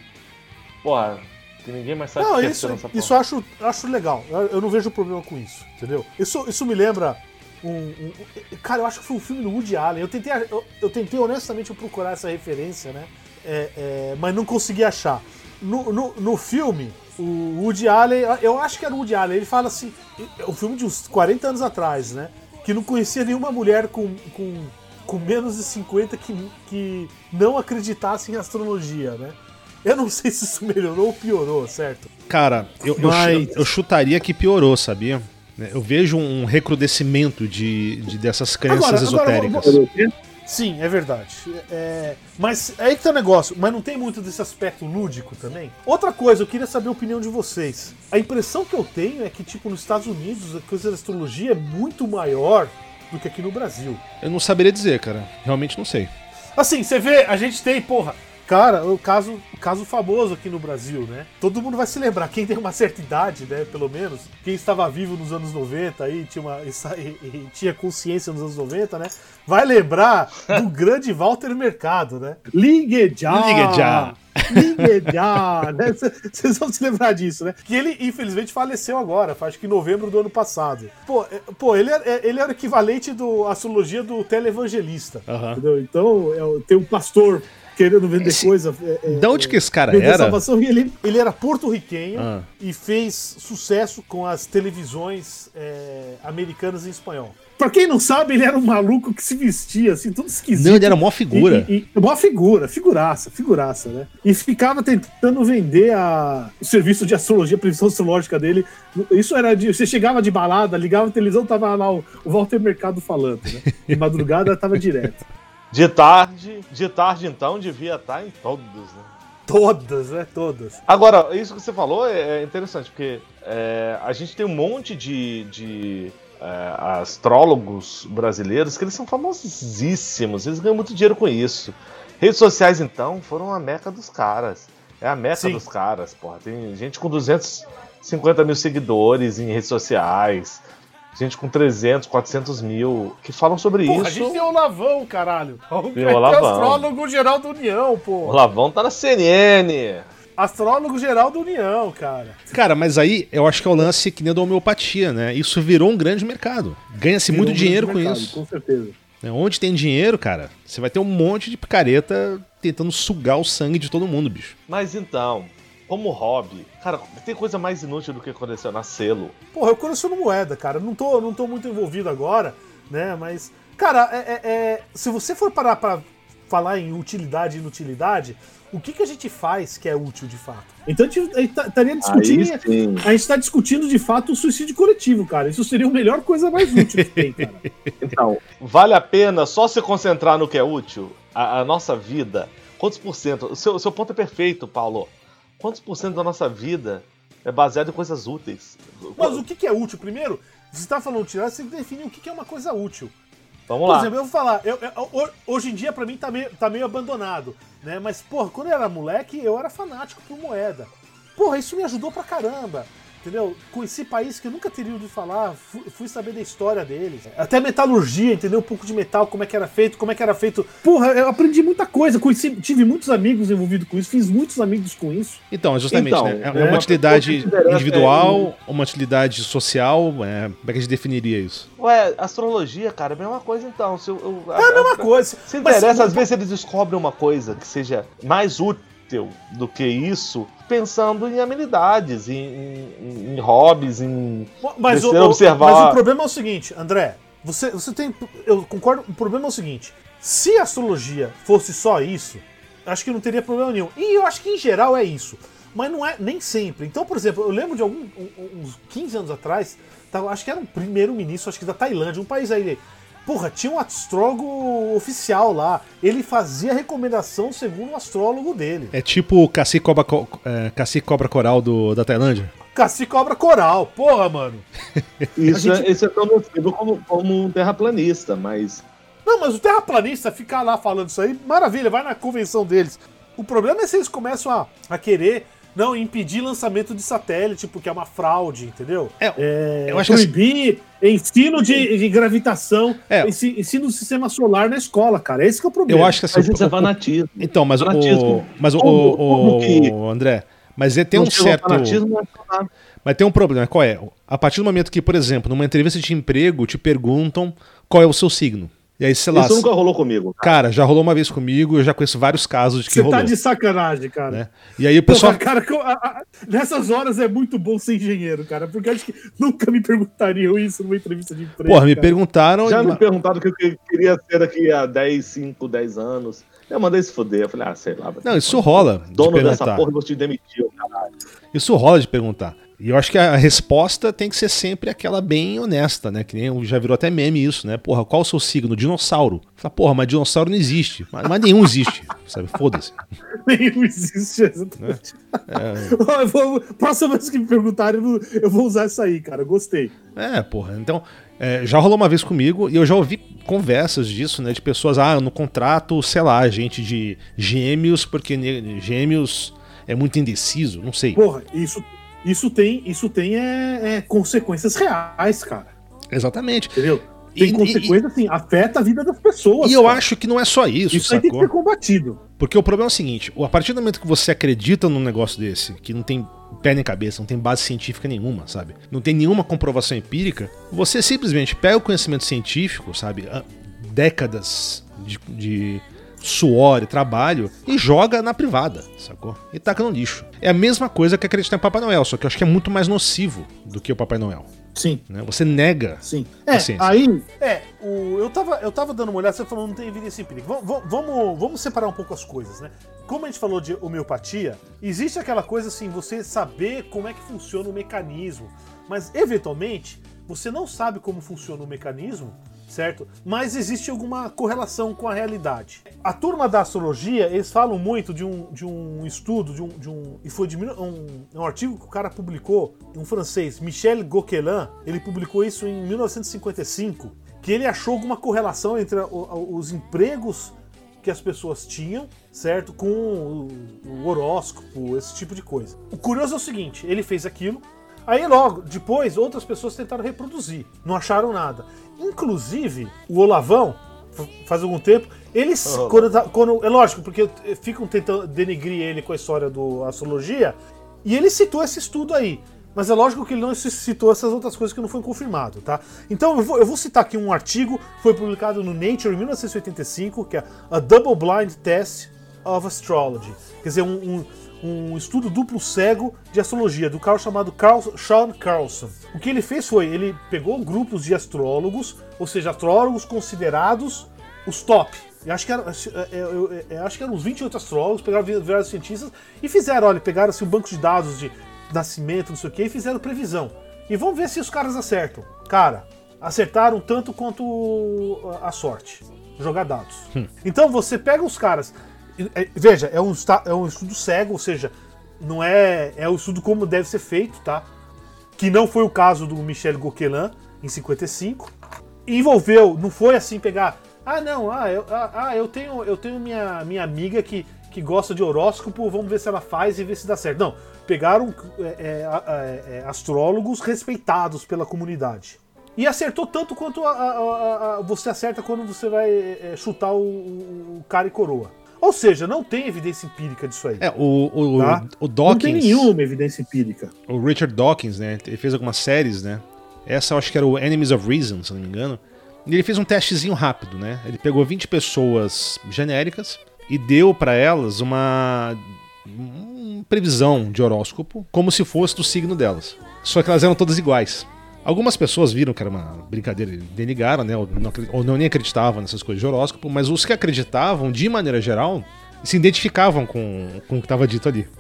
Porra, que ninguém mais sabe não, que é isso, isso eu acho, acho legal. Eu não vejo problema com isso, entendeu? Isso, isso me lembra um, um, Cara, eu acho que foi um filme do Woody Allen. Eu tentei, eu, eu tentei honestamente procurar essa referência, né? É, é, mas não consegui achar. No, no, no filme, o Woody Allen, eu acho que era o Woody Allen, ele fala assim, é um filme de uns 40 anos atrás, né? que não conhecia nenhuma mulher com, com, com menos de 50 que, que não acreditasse em astrologia, né? Eu não sei se isso melhorou ou piorou, certo? Cara, eu, Mas... eu, eu chutaria que piorou, sabia? Eu vejo um recrudescimento de, de dessas crenças agora, esotéricas. Agora, Sim, é verdade. É, mas é aí que tá o negócio. Mas não tem muito desse aspecto lúdico também? Outra coisa, eu queria saber a opinião de vocês. A impressão que eu tenho é que, tipo, nos Estados Unidos, a coisa da astrologia é muito maior do que aqui no Brasil. Eu não saberia dizer, cara. Realmente não sei. Assim, você vê, a gente tem, porra, Cara, o caso, o caso famoso aqui no Brasil, né? Todo mundo vai se lembrar, quem tem uma certa idade, né? Pelo menos, quem estava vivo nos anos 90 aí, tinha, uma, e, e, tinha consciência nos anos 90, né? Vai lembrar do grande Walter Mercado, né? Ligue já! Ligue já! Ligue já! né? Vocês vão se lembrar disso, né? Que ele, infelizmente, faleceu agora, acho que em novembro do ano passado. Pô, é, pô ele, era, é, ele era o equivalente do astrologia do televangelista. Uhum. Entendeu? Então, é, tem um pastor querendo vender esse... coisa. É, é, de onde que esse cara era? Salvação, ele, ele era porto-riquenho ah. e fez sucesso com as televisões é, americanas em espanhol. Pra quem não sabe, ele era um maluco que se vestia assim, tudo esquisito. Não, ele era mó figura. E, e, mó figura, figuraça, figuraça, né? E ficava tentando vender a, o serviço de astrologia, a previsão astrológica dele. Isso era de. Você chegava de balada, ligava a televisão, tava lá o, o Walter Mercado falando, né? De madrugada tava direto. De tarde, de tarde então devia estar em todos, né? Todas, né? Todas. Agora, isso que você falou é, é interessante, porque é, a gente tem um monte de, de é, astrólogos brasileiros que eles são famosíssimos, eles ganham muito dinheiro com isso. Redes sociais, então, foram a meca dos caras. É a meca Sim. dos caras, porra. Tem gente com 250 mil seguidores em redes sociais gente com 300, 400 mil que falam sobre Porra, isso. A gente tem o Lavão, caralho. Tem o Lavão. astrólogo geral da União, pô. O Lavão tá na CNN. Astrólogo geral da União, cara. Cara, mas aí eu acho que é o lance que nem da homeopatia, né? Isso virou um grande mercado. Ganha-se muito um dinheiro com mercado, isso. Com certeza. É, onde tem dinheiro, cara, você vai ter um monte de picareta tentando sugar o sangue de todo mundo, bicho. Mas então, como hobby, cara, tem coisa mais inútil do que colecionar selo. Porra, eu coleciono moeda, cara. Não tô, não tô muito envolvido agora, né? Mas, cara, é, é, é, se você for parar pra falar em utilidade e inutilidade, o que, que a gente faz que é útil de fato? Então a gente tá, estaria discutindo. a gente está discutindo de fato o suicídio coletivo, cara. Isso seria a melhor coisa mais útil que tem, cara. Então, vale a pena só se concentrar no que é útil? A, a nossa vida. Quantos por cento? O seu, o seu ponto é perfeito, Paulo quantos por cento da nossa vida é baseado em coisas úteis? Mas o que é útil? Primeiro, você está falando utilidade, você define o que é uma coisa útil. Vamos lá. Por exemplo, eu vou falar, eu, eu, hoje em dia para mim tá meio, tá meio abandonado, né? Mas, porra, quando eu era moleque, eu era fanático por moeda. Porra, isso me ajudou pra caramba. Entendeu? Conheci países que eu nunca teria ouvido falar, fui, fui, saber da história deles. Até metalurgia, entendeu? Um pouco de metal, como é que era feito, como é que era feito. Porra, eu aprendi muita coisa, conheci, tive muitos amigos envolvidos com isso, fiz muitos amigos com isso. Então, justamente, então, né? É, é uma utilidade individual, é... uma utilidade social, é, como é que a gente definiria isso? Ué, astrologia, cara, é a mesma coisa então. Se eu, eu, é a, mesma coisa. Se interessa, às vezes eles descobrem uma coisa que seja mais útil do que isso, pensando em amenidades, em, em, em hobbies, em mas o, observar. Mas o problema é o seguinte, André, você, você tem. Eu concordo. O problema é o seguinte: se a astrologia fosse só isso, acho que não teria problema nenhum. E eu acho que em geral é isso. Mas não é nem sempre. Então, por exemplo, eu lembro de algum, uns 15 anos atrás, acho que era um primeiro-ministro, acho que da Tailândia, um país aí Porra, tinha um astrólogo oficial lá. Ele fazia recomendação segundo o astrólogo dele. É tipo o Cacique Cobra, é, Cacique Cobra Coral do, da Tailândia? Cacique Cobra Coral, porra, mano. Isso, gente... é, é tão nocivo como, como um terraplanista, mas. Não, mas o terraplanista ficar lá falando isso aí, maravilha, vai na convenção deles. O problema é se eles começam a, a querer não, impedir lançamento de satélite, porque é uma fraude, entendeu? É, é eu acho proibir que... ensino de, de gravitação, é. ensino do sistema solar na escola, cara. Esse que é o problema. Eu acho que assim, mas isso é fanatismo. Então, mas fanatismo. o. Mas o, como, como que... o, André, mas tem um certo. É mas tem um problema, qual é? A partir do momento que, por exemplo, numa entrevista de emprego, te perguntam qual é o seu signo. E aí, sei lá. Isso nunca rolou comigo. Cara. cara. já rolou uma vez comigo, eu já conheço vários casos de que Você tá rolou. Você tá de sacanagem, cara. Né? E aí o pessoal. Porra, cara, a, a, nessas horas é muito bom ser engenheiro, cara, porque acho que nunca me perguntariam isso numa entrevista de emprego. Porra, me perguntaram. Já me perguntaram o que eu queria ser daqui a 10, 5, 10 anos. Eu mandei se foder. Eu falei, ah, sei lá. Não, isso rola. Dono de dessa porra, vou te demitir, caralho. Isso rola de perguntar. E eu acho que a resposta tem que ser sempre aquela bem honesta, né? Que nem já virou até meme isso, né? Porra, qual o seu signo? Dinossauro. Fala, porra, mas dinossauro não existe. Mas, mas nenhum existe, sabe? Foda-se. nenhum existe, exatamente. É. vou, próxima vez que me perguntarem, eu vou usar isso aí, cara. Gostei. É, porra. Então, é, já rolou uma vez comigo e eu já ouvi conversas disso, né? De pessoas, ah, no contrato, sei lá, gente de gêmeos, porque gêmeos é muito indeciso, não sei. Porra, isso isso tem, isso tem é, é consequências reais, cara. Exatamente. Entendeu? Tem e, consequência, e, assim, afeta a vida das pessoas. E cara. eu acho que não é só isso. Isso tem que ser combatido. Porque o problema é o seguinte: a partir do momento que você acredita num negócio desse, que não tem pé nem cabeça, não tem base científica nenhuma, sabe? Não tem nenhuma comprovação empírica, você simplesmente pega o conhecimento científico, sabe? Décadas de, de suor e trabalho e joga na privada, sacou? E taca no lixo. É a mesma coisa que acreditar em Papai Noel, só que eu acho que é muito mais nocivo do que o Papai Noel. Sim. Né? Você nega. Sim. É, aí. É, o, eu, tava, eu tava dando uma olhada, você falou não tem evidência empírica. Vamos, vamos, vamos separar um pouco as coisas, né? Como a gente falou de homeopatia, existe aquela coisa assim, você saber como é que funciona o mecanismo. Mas, eventualmente, você não sabe como funciona o mecanismo certo? Mas existe alguma correlação com a realidade. A turma da astrologia, eles falam muito de um, de um estudo, de um, de um e foi de um, um artigo que o cara publicou, um francês, Michel Gauquelin, ele publicou isso em 1955, que ele achou alguma correlação entre os empregos que as pessoas tinham, certo? Com o horóscopo, esse tipo de coisa. O curioso é o seguinte: ele fez aquilo, Aí logo, depois, outras pessoas tentaram reproduzir, não acharam nada. Inclusive, o Olavão, faz algum tempo, eles, uhum. quando, tá, quando, é lógico, porque ficam tentando denigrir ele com a história da astrologia, e ele citou esse estudo aí. Mas é lógico que ele não citou essas outras coisas que não foi confirmado, tá? Então eu vou, eu vou citar aqui um artigo, foi publicado no Nature em 1985, que é A Double Blind Test of Astrology. Quer dizer, um, um um estudo duplo cego de astrologia do cara chamado Carl, Sean Carlson. O que ele fez foi, ele pegou grupos de astrólogos, ou seja, astrólogos considerados os top. Eu acho que, era, eu, eu, eu acho que eram uns 28 astrólogos, pegaram vários cientistas e fizeram, olha, pegaram assim, um banco de dados de nascimento, não sei o que, e fizeram previsão. E vamos ver se os caras acertam. Cara, acertaram tanto quanto a sorte. Jogar dados. Hum. Então você pega os caras veja, é um, é um estudo cego, ou seja, não é. É o um estudo como deve ser feito, tá? Que não foi o caso do Michel Gauquelin em 55. Envolveu, não foi assim pegar. Ah, não, ah, eu, ah, ah, eu tenho, eu tenho minha, minha amiga que, que gosta de horóscopo, vamos ver se ela faz e ver se dá certo. Não, pegaram é, é, é, astrólogos respeitados pela comunidade. E acertou tanto quanto a, a, a, você acerta quando você vai é, chutar o, o cara e coroa. Ou seja, não tem evidência empírica disso aí. É, o, o, tá? o, Dawkins. Não tem nenhuma evidência empírica. O Richard Dawkins, né? Ele fez algumas séries, né? Essa eu acho que era o Enemies of Reason, se não me engano. E ele fez um testezinho rápido, né? Ele pegou 20 pessoas genéricas e deu para elas uma, uma previsão de horóscopo como se fosse do signo delas. Só que elas eram todas iguais. Algumas pessoas viram que era uma brincadeira denigaram, né? Ou não, ou não nem acreditavam nessas coisas de horóscopo, mas os que acreditavam, de maneira geral, se identificavam com, com o que estava dito ali.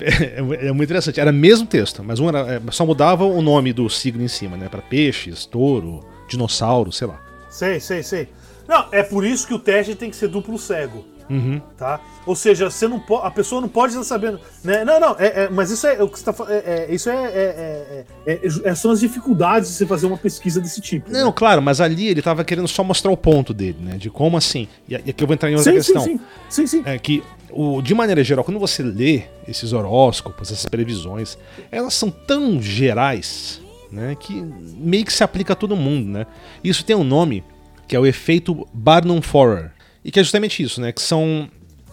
É, é, muito interessante. Era o mesmo texto, mas um era, é, só mudava o nome do signo em cima, né? Para peixes, touro, dinossauro, sei lá. Sei, sei, sei. Não, é por isso que o teste tem que ser duplo cego. Uhum. Tá? Ou seja, você não a pessoa não pode estar sabendo. Né? Não, não, é, é, mas isso é o que você tá é, é, Isso é é, é, é, São as dificuldades de você fazer uma pesquisa desse tipo. Não, né? claro, mas ali ele estava querendo só mostrar o ponto dele, né? De como assim. E aqui eu vou entrar em outra sim, questão. Sim, sim, sim, sim. É que o, de maneira geral, quando você lê esses horóscopos, essas previsões, elas são tão gerais, né? Que meio que se aplica a todo mundo, né? Isso tem um nome que é o efeito Barnum-Forer e que é justamente isso, né? Que são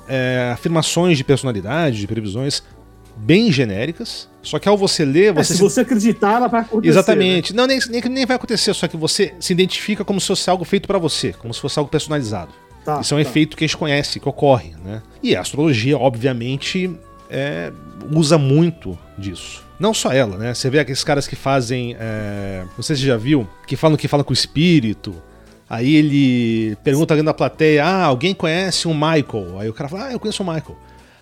é, afirmações de personalidade, de previsões bem genéricas. Só que ao você ler, é, você. É, se você acreditar, ela vai acontecer. Exatamente. Né? Não, nem, nem, nem vai acontecer, só que você se identifica como se fosse algo feito para você, como se fosse algo personalizado. Tá, Isso é um tá. efeito que a gente conhece, que ocorre, né? E a astrologia, obviamente, é, usa muito disso. Não só ela, né? Você vê aqueles caras que fazem. É, não sei se você já viu, que falam que falam com o espírito, Aí ele pergunta ali na plateia: Ah, alguém conhece um Michael? Aí o cara fala: Ah, eu conheço o Michael.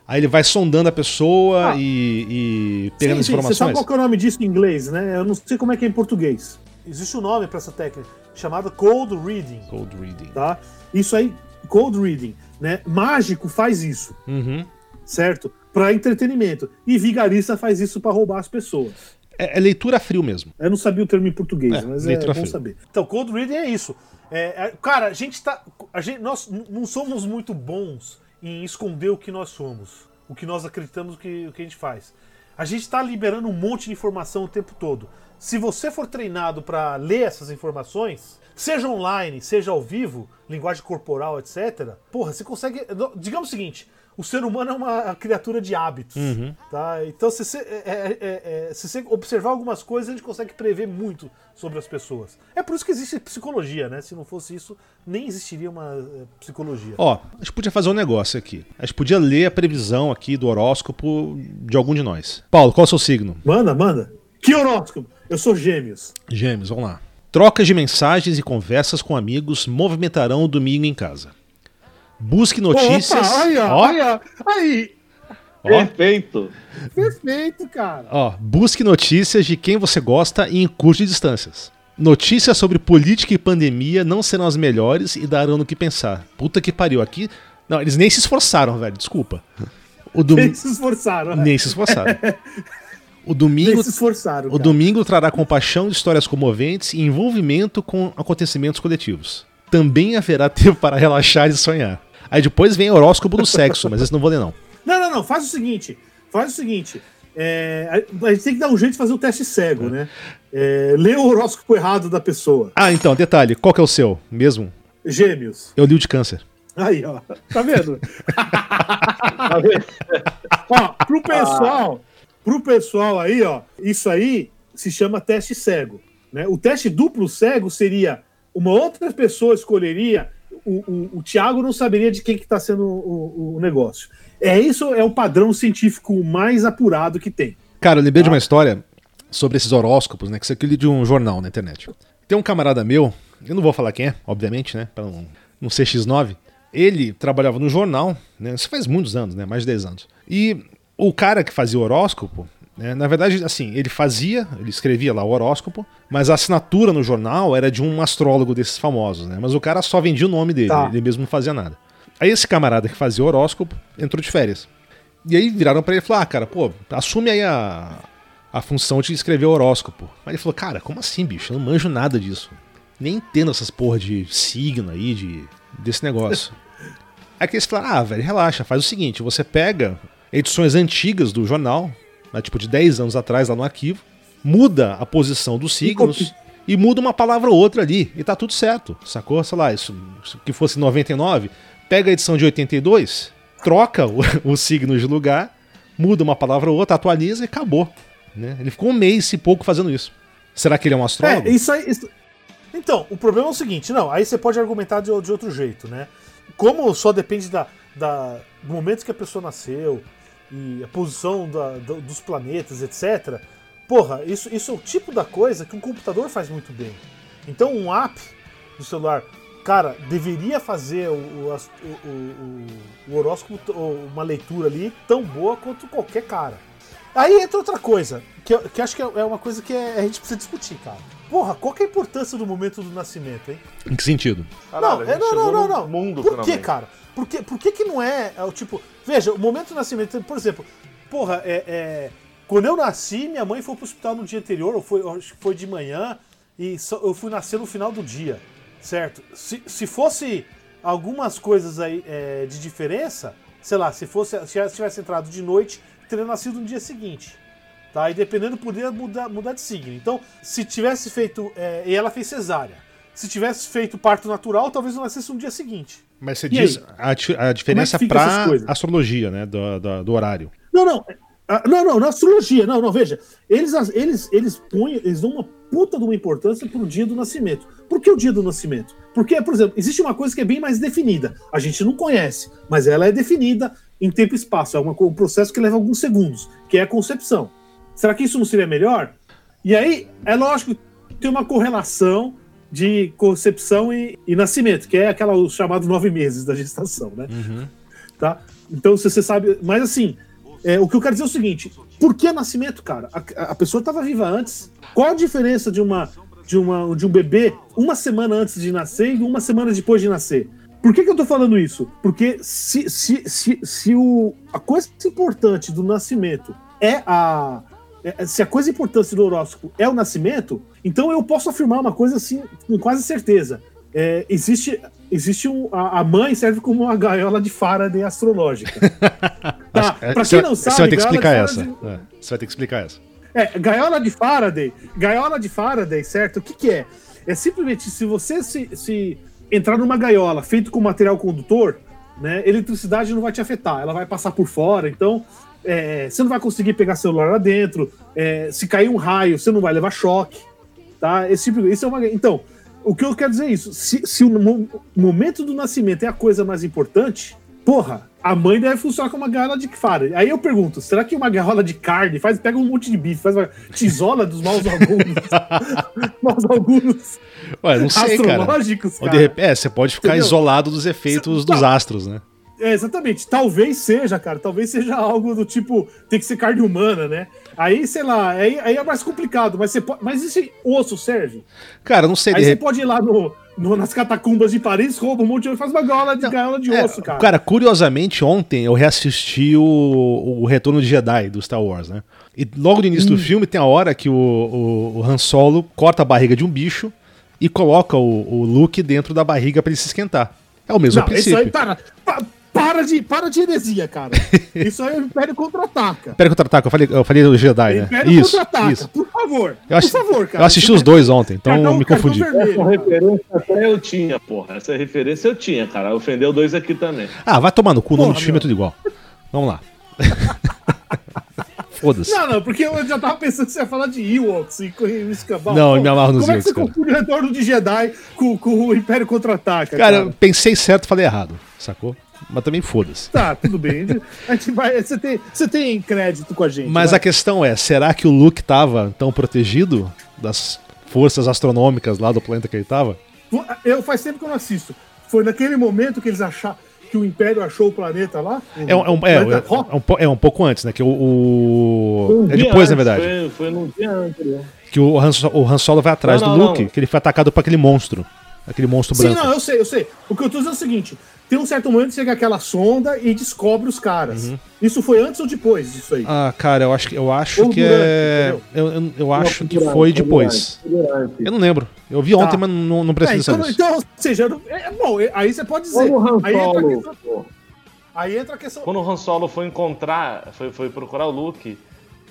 Aí ele vai sondando a pessoa ah. e, e, pegando sim, as informações. Você sabe qual é o nome disso em inglês, né? Eu não sei como é que é em português. Existe um nome para essa técnica chamada cold reading. Cold reading. Tá? Isso aí, cold reading, né? Mágico faz isso. Uhum. Certo? Para entretenimento. E vigarista faz isso para roubar as pessoas. É, é, leitura frio mesmo. Eu não sabia o termo em português, é, mas é bom frio. saber. Então, cold reading é isso. É, é, cara, a gente tá. A gente, nós não somos muito bons em esconder o que nós somos, o que nós acreditamos, o que, o que a gente faz. A gente está liberando um monte de informação o tempo todo. Se você for treinado para ler essas informações, seja online, seja ao vivo, linguagem corporal, etc., porra, você consegue. Digamos o seguinte: o ser humano é uma criatura de hábitos. Uhum. Tá? Então, se você, é, é, é, é, se você observar algumas coisas, a gente consegue prever muito sobre as pessoas. É por isso que existe psicologia, né? Se não fosse isso, nem existiria uma é, psicologia. Ó, a gente podia fazer um negócio aqui. A gente podia ler a previsão aqui do horóscopo de algum de nós. Paulo, qual é o seu signo? Manda, manda. Que horóscopo? Eu sou gêmeos. Gêmeos, vamos lá. Trocas de mensagens e conversas com amigos movimentarão o domingo em casa. Busque notícias. Opa, olha, ó. olha, aí. Ó. Perfeito. Perfeito, cara. Ó, busque notícias de quem você gosta e encurte distâncias. Notícias sobre política e pandemia não serão as melhores e darão no que pensar. Puta que pariu. Aqui. Não, eles nem se esforçaram, velho. Desculpa. O dom... Nem se esforçaram. Nem se esforçaram. O domingo, nem se esforçaram, o domingo trará compaixão de histórias comoventes e envolvimento com acontecimentos coletivos. Também haverá tempo para relaxar e sonhar. Aí depois vem horóscopo do sexo, mas esse não vou ler, não. Não, não, não. Faz o seguinte. Faz o seguinte. É, a gente tem que dar um jeito de fazer o teste cego, é. né? É, lê o horóscopo errado da pessoa. Ah, então, detalhe. Qual que é o seu mesmo? Gêmeos. Eu li o de câncer. Aí, ó. Tá vendo? tá vendo? ó, pro pessoal, pro pessoal aí, ó, isso aí se chama teste cego. Né? O teste duplo cego seria uma outra pessoa escolheria o, o, o Thiago não saberia de quem que está sendo o, o, negócio. É isso é o padrão científico mais apurado que tem. Cara, eu lembrei tá? de uma história sobre esses horóscopos, né? Que isso aqui de um jornal na internet. Tem um camarada meu, eu não vou falar quem é, obviamente, né? Para não, não ser X9. Ele trabalhava no jornal, né? Isso faz muitos anos, né? Mais de 10 anos. E o cara que fazia o horóscopo, né? Na verdade, assim, ele fazia, ele escrevia lá o horóscopo, mas a assinatura no jornal era de um astrólogo desses famosos, né? Mas o cara só vendia o nome dele, tá. ele mesmo não fazia nada. Aí esse camarada que fazia o horóscopo entrou de férias. E aí viraram para ele e falaram: ah, cara, pô, assume aí a, a função de escrever o horóscopo. Aí ele falou: cara, como assim, bicho? Eu não manjo nada disso. Nem entendo essas porra de signo aí, de, desse negócio. aí que eles falaram: ah, velho, relaxa, faz o seguinte: você pega edições antigas do jornal, né, tipo de 10 anos atrás lá no arquivo, muda a posição dos signos e, e muda uma palavra ou outra ali e tá tudo certo, sacou? Sei lá, isso, isso que fosse 99, pega a edição de 82, troca o, o signo de lugar, muda uma palavra ou outra, atualiza e acabou. Né? Ele ficou um mês e pouco fazendo isso. Será que ele é um astrólogo? É, isso aí. Isso... Então, o problema é o seguinte: não, aí você pode argumentar de, de outro jeito, né? Como só depende da, da, do momento que a pessoa nasceu, e a posição da, dos planetas, etc. Porra, isso, isso é o tipo da coisa que um computador faz muito bem. Então, um app do celular, cara, deveria fazer o, o, o, o horóscopo, uma leitura ali tão boa quanto qualquer cara. Aí entra outra coisa, que, que acho que é uma coisa que é, a gente precisa discutir, cara. Porra, qual que é a importância do momento do nascimento, hein? Em que sentido? Caralho, não, é, não, não, não, não. Mundo, Por que, cara? Por que, por que, que não é, é o tipo. Veja, o momento do nascimento, por exemplo, porra, é, é, quando eu nasci, minha mãe foi pro hospital no dia anterior, ou foi, acho que foi de manhã, e só, eu fui nascer no final do dia, certo? Se, se fosse algumas coisas aí é, de diferença, sei lá, se fosse se tivesse entrado de noite, teria nascido no dia seguinte. Tá? E dependendo, poderia mudar, mudar de signo. Então, se tivesse feito. É, e ela fez cesárea. Se tivesse feito parto natural, talvez não nascesse no dia seguinte. Mas você e diz a, a, diferença é para astrologia, né? Do, do, do, horário. Não, não. Não, não, na astrologia, não, não, veja. Eles, eles, eles põem, eles dão uma puta de uma importância pro dia do nascimento. Por que o dia do nascimento? Porque, por exemplo, existe uma coisa que é bem mais definida. A gente não conhece, mas ela é definida em tempo e espaço. É uma, um processo que leva alguns segundos, que é a concepção. Será que isso não seria melhor? E aí, é lógico, tem uma correlação de concepção e, e nascimento, que é aquela os chamados nove meses da gestação, né? Uhum. Tá? Então, se você sabe. Mas assim, é, o que eu quero dizer é o seguinte: por que nascimento, cara? A, a pessoa estava viva antes. Qual a diferença de uma, de uma de um bebê uma semana antes de nascer e uma semana depois de nascer? Por que, que eu tô falando isso? Porque se, se, se, se o, a coisa importante do nascimento é a. é- se a coisa importante do horóscopo é o nascimento, então eu posso afirmar uma coisa assim, com quase certeza. É, existe existe um, a, a mãe serve como uma gaiola de Faraday astrológica. tá, pra Você quem não você sabe, vai ter que de explicar essa. Faraday- É, Você vai ter que explicar essa. é, gaiola de Faraday. Gaiola de Faraday, certo? O que, que é? É simplesmente se você se, se entrar numa gaiola feito com material condutor, né, eletricidade não vai te afetar, ela vai passar por fora, então é, você não vai conseguir pegar celular lá dentro. é, se cair um raio, você não vai levar choque. Tá? Esse tipo, isso é uma, então, o que eu quero dizer é isso: se, se o mo- momento do nascimento é a coisa mais importante, porra, a mãe deve funcionar como uma gaiola de Faraday. Aí eu pergunto: será que uma gaiola de carne faz, pega um monte de bife, faz uma tesola dos maus alguns, maus alguns Ué, não sei, cara. astrológicos, Ou cara? de repente, é, você pode ficar Entendeu? isolado dos efeitos dos astros, né? É, exatamente. Talvez seja, cara. Talvez seja algo do tipo, tem que ser carne humana, né? Aí, sei lá, aí, aí é mais complicado. Mas, você pode, mas esse osso serve? Cara, não sei. Aí de você pode ir lá no, no- nas catacumbas de Paris, rouba um monte de osso e faz uma gaiola de, gaiola de É, osso, cara. Cara, curiosamente, ontem eu reassisti o, o Retorno de Jedi do Star Wars, né? E logo no início Hum. do filme tem a hora que o, o, o Han Solo corta a barriga de um bicho e coloca o, o Luke dentro da barriga pra ele se esquentar. É o mesmo Não, isso princípio. aí, para, pa- para, de, para de heresia, cara. Isso aí é o Império Contra-Ataca. Pera contra-ataque, eu falei, eu falei do Jedi, né? Império Isso, Contra-Ataca, isso. por favor. Eu, por favor, cara. eu assisti os dois ontem, então Cartão- me confundi. vermelho, Essa referência até eu tinha, porra. Essa referência eu tinha, cara. Ofendeu dois aqui também. Ah, vai tomar no cu, o nome do filme é tudo igual. Vamos lá. Foda-se. Não, não, porque eu já tava pensando que você ia falar de Ewoks e escambau. Não, Pô, eu me amarro nos Como é que Ewoks, você confunde o retorno de Jedi com, com o Império Contra-Ataca? Cara, Cara, eu pensei certo, falei errado, sacou? Mas também foda-se. Tá, tudo bem. A gente vai. Você tem, você tem crédito com a gente. Mas vai. a questão é, será que o Luke tava tão protegido das forças astronômicas lá do planeta que ele tava? Eu faz tempo que eu não assisto. Foi naquele momento que eles acharam que o Império achou o planeta lá? É, um, é, um, é, planeta é, Rock? um, é um pouco antes, né? Que o. o- um é depois, na antes, verdade. Foi, foi num dia antes. né? Que o Han, o Han Solo vai atrás Não, do não, Luke, não. que ele foi atacado por aquele monstro. Aquele monstro Sim, branco. não, eu sei, eu sei. O que eu tô dizendo é o seguinte: tem um certo momento que chega aquela sonda e descobre os caras. Isso foi antes ou depois disso aí? Uhum. Ah, cara, eu acho, que- eu acho Ou que durante, é. Eu, eu, eu acho que Durante, foi depois. durante. Eu não lembro. Eu vi ontem, Tá. mas não, não prestei É, atenção então, nisso. então, ou seja, não- é, bom, é- aí você pode dizer. Quando o Han Aí entra, questão, aí entra a questão. quando o Han Solo foi encontrar, foi, foi procurar o Luke,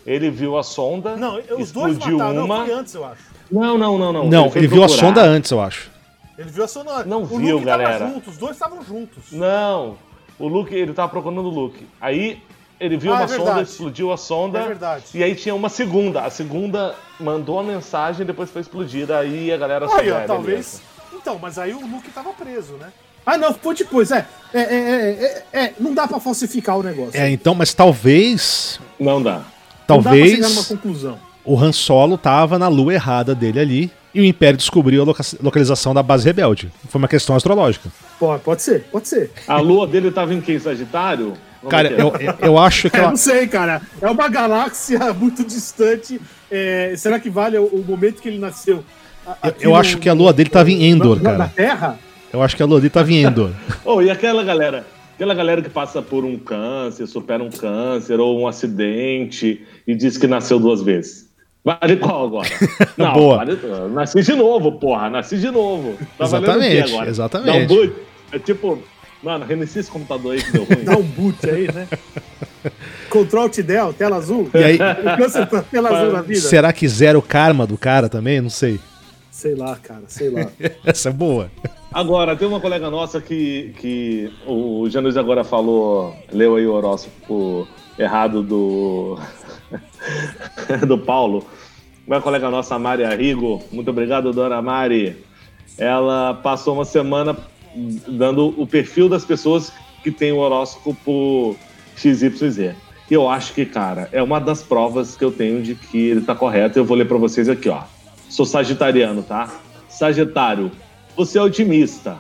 ele viu a sonda, Não, os dois mataram. uma... Não, foi antes, eu acho. Não, não, não, não. Não, foi ele viu a sonda antes, eu acho. Ele viu a sonda. Não o viu, Luke tava galera. junto, os dois estavam juntos. Não, o Luke, ele tava procurando o Luke. Aí ele viu Ah, uma é sonda, explodiu a sonda. É verdade. E aí tinha uma segunda. A segunda mandou a mensagem, depois foi explodida. Aí a galera Aí, ó, é, talvez. Então, mas aí o Luke tava preso, né? Ah, não, foi depois, é. É, é, é, é, é, não dá pra falsificar o negócio. É, então, mas talvez. Não dá. Não dá pra chegar numa Talvez conclusão. o Han Solo tava na lua errada dele ali e o Império descobriu a loca- localização da base rebelde. Foi uma questão astrológica. Pode, pode ser, pode ser. A lua dele tava em quem? Sagitário? Como Cara, eu, eu, eu acho que É, ela. não sei, cara. É uma galáxia muito distante. É, será que vale o, o momento que ele nasceu? A- Eu, eu no- acho que a lua dele tava em Endor, na, na cara. Terra? Eu acho que a lua dele tava em Endor. Oh, e aquela galera? Aquela galera que passa por um câncer, supera um câncer ou um acidente e diz que nasceu duas vezes. Vale qual agora? Não, Boa. Vale, nasci de novo, porra. Nasci de novo. Tá Exatamente, agora? exatamente. Dá um boot. É tipo, mano, reinicia esse computador aí que deu ruim. Dá um boot aí, né? Control Alt Del, tela azul. E aí, tá tela azul na vida. será que zero karma do cara também? Não sei. Sei lá, cara, sei lá. Essa é boa. Agora, tem uma colega nossa que, que o Janus agora falou, leu aí o horóscopo errado do, do Paulo. Uma colega nossa, Mari Arrigo, muito obrigado, dona Mari. Ela passou uma semana dando o perfil das pessoas que tem o horóscopo XYZ. E eu acho que, cara, é uma das provas que eu tenho de que ele tá correto. Eu vou ler pra vocês aqui, ó. Sou sagitariano, tá? Sagitário, você é otimista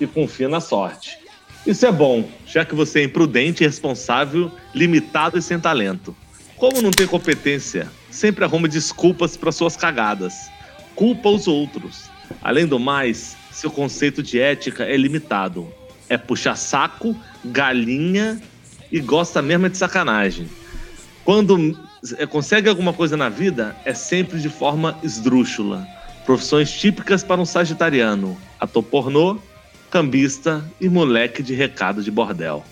e confia na sorte. Isso é bom, já que você é imprudente, irresponsável, limitado e sem talento. Como não tem competência, sempre arruma desculpas para suas cagadas. Culpa os outros. Além do mais, seu conceito de ética é limitado. É puxar saco, galinha e gosta mesmo de sacanagem. Quando é, consegue alguma coisa na vida, é sempre de forma esdrúxula. Profissões típicas para um sagitariano: ator pornô, cambista e moleque de recado de bordel.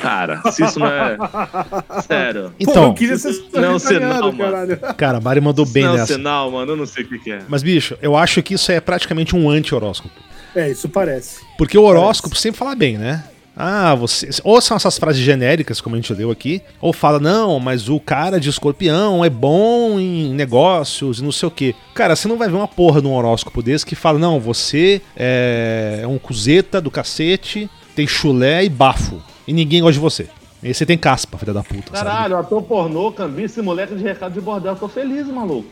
Cara, se isso não é. Sério. Então, eu queria ser não é sinal, mano. Cara, a Mari mandou bem não nessa. é um sinal, mano. Eu não sei o que, que é. Mas, bicho, eu acho que isso é praticamente um anti-horóscopo. É, isso parece. Porque o horóscopo sempre fala bem, né? Ah, você. Ou são essas frases genéricas, como a gente leu aqui, ou fala, não, mas o cara de escorpião é bom em negócios e não sei o quê. Cara, você não vai ver uma porra num horóscopo desse que fala, não, você é um cuzeta do cacete, tem chulé e bafo. E ninguém gosta de você. E você tem caspa, filha da puta. Caralho, ator pornô, cambista e moleque de recado de bordel. Eu tô feliz, maluco.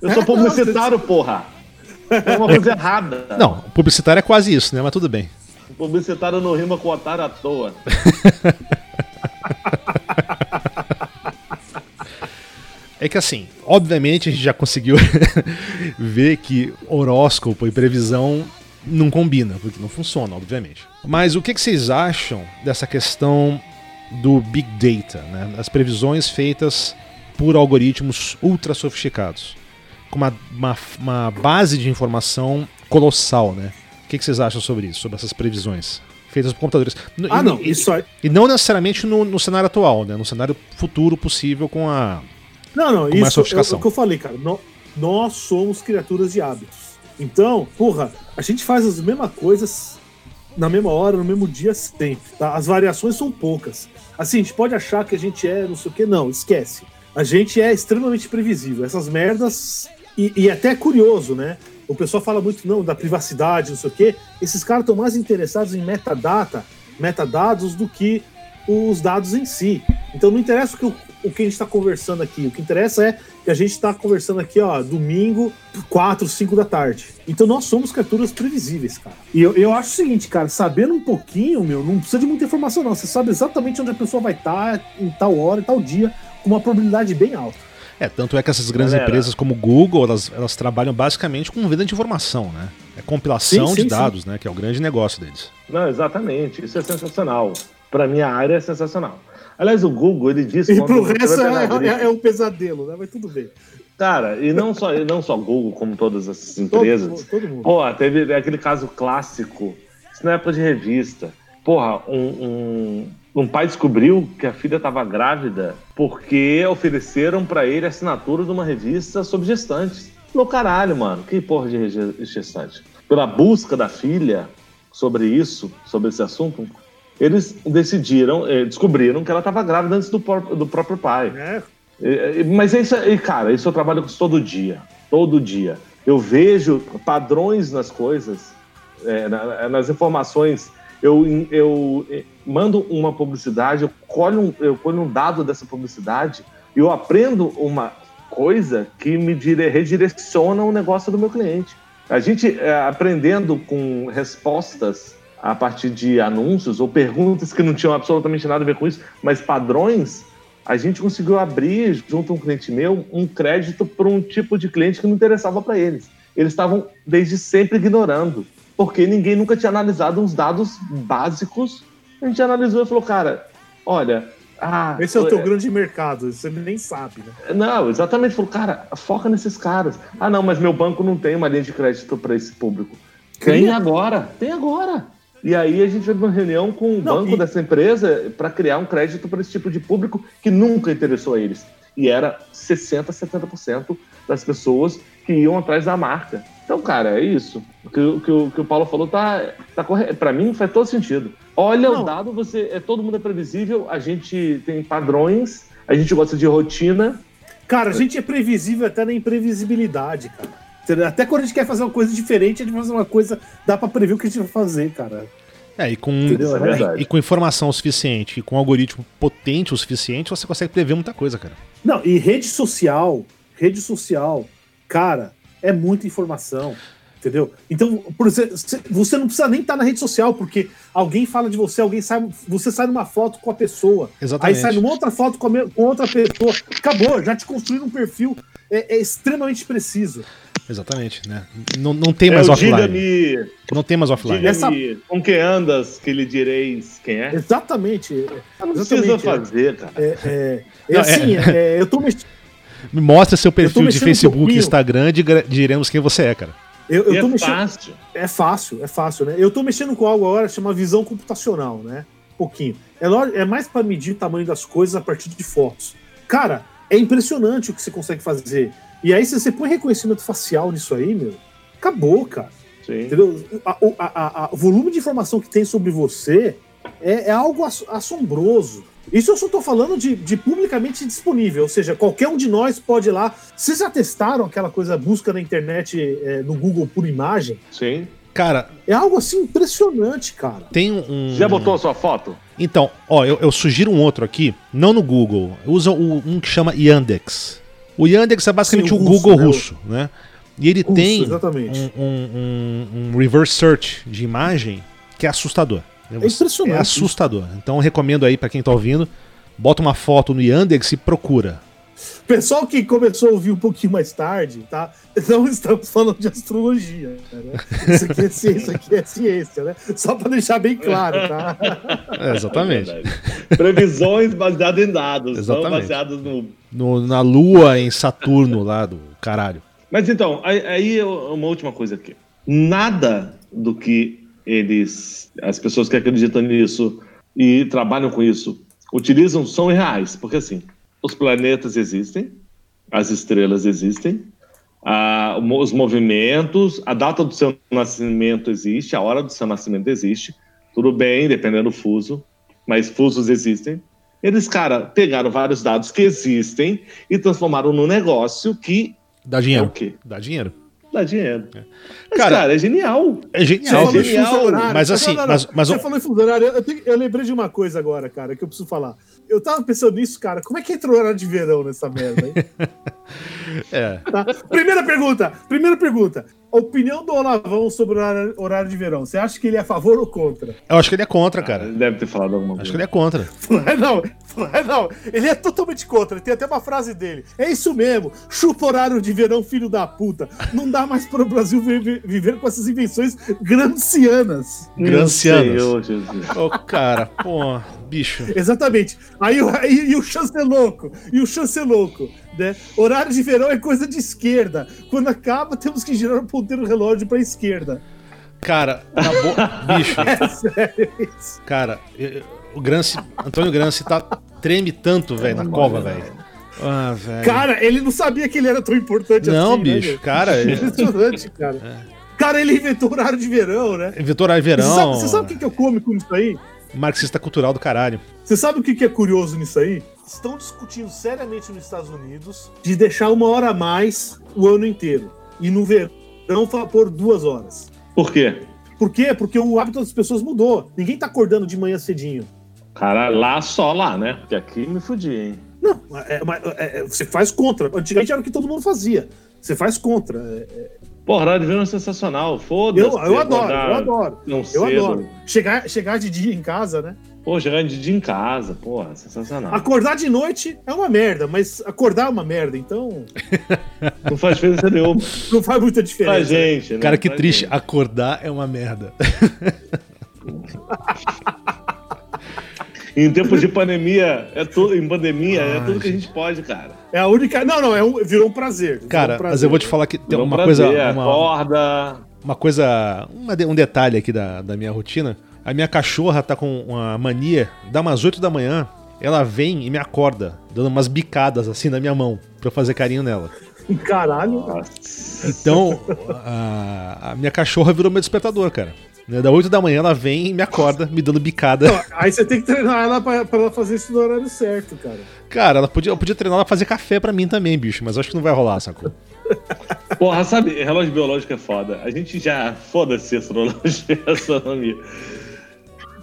Eu sou publicitário, porra. É uma coisa errada. Sabe? Não, publicitário é quase isso, né? Mas tudo bem. Publicitário não rima com otário à toa. É que assim, obviamente a gente já conseguiu ver que horóscopo e previsão não combina, porque não funciona, obviamente. Mas o que, que vocês acham dessa questão do Big Data, né? as previsões feitas por algoritmos ultra sofisticados, com uma, uma, uma base de informação colossal, né? O que, que vocês acham sobre isso, sobre essas previsões? Feitas por computadores. Ah, e, não, isso aí. E não necessariamente no, no cenário atual, né? No cenário futuro possível com a. Não, não, com isso é o que eu falei, cara. Nó- Nós somos criaturas de hábitos. Então, porra, a gente faz as mesmas coisas na mesma hora, no mesmo dia sempre. Tá? As variações são poucas. Assim, a gente pode achar que a gente é não sei o que, não, esquece. A gente é extremamente previsível. Essas merdas. E, e até é curioso, né? O pessoal fala muito não da privacidade, não sei o quê. Esses caras estão mais interessados em metadata, metadados, do que os dados em si. Então não interessa o que, o, o que a gente está conversando aqui. O que interessa é que a gente está conversando aqui, ó, domingo, 4, 5 da tarde. Então nós somos criaturas previsíveis, cara. E eu, eu acho o seguinte, cara, sabendo um pouquinho, meu, não precisa de muita informação, não. Você sabe exatamente onde a pessoa vai estar em tal hora, em tal dia, com uma probabilidade bem alta. É, tanto é que essas grandes Galera. empresas como o Google, elas, elas trabalham basicamente com venda de informação, né? É compilação Sim, de sim, dados, né? Que é o grande negócio deles. Não, exatamente. Isso é sensacional. Pra minha área é sensacional. Aliás, o Google, ele disse... E pro resto é, é- é um pesadelo, né? Mas tudo bem. Cara, e não só, e não só Google, como todas essas Todo, empresas. todo mundo. Pô, teve aquele caso clássico, isso na época de revista. Porra, um, um, um pai descobriu que a filha estava grávida porque ofereceram pra ele a assinatura de uma revista sobre gestantes. Falou, caralho, mano, que porra de gestante? Pela busca da filha sobre isso, sobre esse assunto, eles decidiram, eh, descobriram que ela estava grávida antes do, do próprio pai. É, É, é, Mas isso, cara, isso eu trabalho com isso todo dia. Todo dia. Eu vejo padrões nas coisas, é, na- nas informações. Eu, eu eh, mando uma publicidade, eu colho, um, eu colho um dado dessa publicidade e eu aprendo uma coisa que me dire, redireciona o negócio do meu cliente. A gente aprendendo com respostas a partir de anúncios ou perguntas que não tinham absolutamente nada a ver com isso, mas padrões a gente conseguiu abrir, junto a um cliente meu, um crédito para um tipo de cliente que não interessava para eles. Eles estavam, desde sempre, ignorando, porque ninguém nunca tinha analisado uns dados básicos. A gente analisou e falou, cara, olha. Ah, esse é o teu é- grande mercado, você nem sabe, né? Não, exatamente. Falou, cara, foca nesses caras. Ah, não, mas meu banco não tem uma linha de crédito para esse público. Tem agora, tem agora. E aí a gente fez uma reunião com o Não, banco e- dessa empresa para criar um crédito para esse tipo de público que nunca interessou a eles. E era 60, 70% das pessoas que iam atrás da marca. Então, cara, é isso. O que, o que que o Paulo falou tá, tá correto. Para mim faz todo sentido. Olha Não. o dado, você é todo mundo é previsível, a gente tem padrões, a gente gosta de rotina. Cara, a gente é previsível até na imprevisibilidade, cara. Até quando a gente quer fazer uma coisa diferente, a gente faz uma coisa, dá pra prever o que a gente vai fazer, cara. É, e com, Entendeu? É e com informação o suficiente, e com um algoritmo potente o suficiente, você consegue prever muita coisa, cara. Não, e rede social, rede social, cara, é muita informação. Entendeu? Então, por exemplo, você não precisa nem estar na rede social, porque alguém fala de você, alguém sai, você sai numa foto com a pessoa, Exatamente. aí sai numa outra foto com, a, com outra pessoa. Acabou, já te construíram um perfil é, é extremamente preciso. Exatamente, né? Não, não tem mais é offline. Não tem mais offline. Essa... Com que andas que lhe direis quem é? Exatamente. Eu não precisa fazer, cara. É, é, é assim, é, eu tô mexendo. Me mostra seu perfil de Facebook Instagram e diremos quem você é, cara. Eu, eu tô é mexendo... fácil. É fácil, é fácil, né? Eu tô mexendo com algo agora que chama visão computacional, né? Um pouquinho. É, é mais para medir o tamanho das coisas a partir de fotos. Cara, é impressionante o que você consegue fazer. E aí, se você põe reconhecimento facial nisso aí, meu, acabou, cara. Sim. Entendeu? A, a, a, o volume de informação que tem sobre você é, é algo assombroso. Isso eu só estou falando de, de, publicamente disponível, ou seja, qualquer um de nós pode ir lá. Vocês já testaram aquela coisa busca na internet, é, no Google por imagem? Sim. Cara. É algo assim impressionante, cara. Tem um. Já botou a sua foto? Então, ó, eu, eu sugiro um outro aqui, não no Google. Usa um que chama Yandex. O Yandex é basicamente Sim, o, russo, Google né? russo, né? E ele russo, tem um, um, um, reverse search de imagem que é assustador. É impressionante. É assustador. Então eu recomendo aí para quem tá ouvindo, bota uma foto no Yandex e procura. Pessoal que começou a ouvir um pouquinho mais tarde, tá? Não estamos falando de astrologia. Né? Isso aqui é ciência, isso aqui é ciência, né? Só para deixar bem claro, tá? É, exatamente. É Previsões baseadas em dados, exatamente. não baseadas no... no... Na Lua, em Saturno lá do caralho. Mas então, aí uma última coisa aqui. Nada do que eles, as pessoas que acreditam nisso e trabalham com isso, utilizam são reais, porque assim, os planetas existem, as estrelas existem, a, os movimentos, a data do seu nascimento existe, a hora do seu nascimento existe, tudo bem, dependendo do fuso, mas fusos existem. Eles, cara, pegaram vários dados que existem e transformaram num negócio que. Dá dinheiro. É o quê? Dá dinheiro dá dinheiro. É. Mas, cara, cara, é genial. É genial, é genial. Mas assim, não, não. Mas, mas você falou em funcionário, eu, tenho, eu, lembrei de uma coisa agora, cara, que eu preciso falar. Eu tava pensando nisso, cara, como é que entrou horário de verão nessa merda, hein? é. Tá? Primeira pergunta, primeira pergunta. Opinião do Olavão sobre o horário, de verão. Você acha que ele é a favor ou contra? Eu acho que ele é contra, cara. Ah, ele deve ter falado alguma coisa. Acho que ele é contra. Não, não, ele é totalmente contra. Tem até uma frase dele. É isso mesmo. Chupa horário de verão, filho da puta. Não dá mais para o Brasil viver com essas invenções grancianas. Grancianas. Ô, oh, cara, pô, bicho. Exatamente. Aí, aí e o chancelouco. E o chancelouco. Né? Horário de verão é coisa de esquerda. Quando acaba, temos que girar o ponteiro relógio para a esquerda. Cara, na bo... bicho. É sério isso. Cara, o Granci, Antônio Granci tá treme tanto, velho, na cova, velho. Ah, cara, ele não sabia que ele era tão importante não, assim. Não, né, bicho, né, cara. É impressionante, cara. É. Cara, ele inventou horário de verão, né? Inventou horário de verão. Você sabe, você sabe o que, que eu come com isso aí? Marxista cultural do caralho. Você sabe o que, que é curioso nisso aí? Estão discutindo seriamente nos Estados Unidos de deixar uma hora a mais o ano inteiro. E no verão por duas horas. Por quê? Por quê? Porque o hábito das pessoas mudou. Ninguém tá acordando de manhã cedinho. Cara, lá só lá, né? Porque aqui me fudi, hein? Não, é, é, é, você faz contra. Antigamente era o que todo mundo fazia. Você faz contra. É, é. Pô, horário de verão é sensacional. Foda-se. Eu, eu adoro, eu adoro. Não eu cedo. adoro. Chegar, chegar de dia em casa, né? Pô, chegar de dia em casa, porra, sensacional. Acordar de noite é uma merda, mas acordar é uma merda, então. Não faz diferença nenhuma. Não faz muita diferença. Faz gente, né? Cara, que triste. Gente. Acordar é uma merda. em tempos de pandemia, é tudo, em pandemia, é tudo que a gente pode, cara. É a única. Não, não, é um, virou um prazer. Virou cara, um prazer. mas eu vou te falar que tem virou uma um coisa. Uma, acorda. Uma coisa. Uma, um detalhe aqui da, da minha rotina a minha cachorra tá com uma mania, dá umas 8 da manhã, ela vem e me acorda, dando umas bicadas assim na minha mão, pra eu fazer carinho nela. Caralho. Então, a, a minha cachorra virou meu despertador, cara. Né, da 8 da manhã ela vem e me acorda, me dando bicada. Não, aí você tem que treinar ela pra, pra, ela fazer isso no horário certo, cara. Cara, ela podia, eu podia treinar ela pra fazer café pra mim também, bicho, mas acho que não vai rolar, sacou? Porra, sabe, relógio biológico é foda. A gente já. Foda-se astrologia astronomia.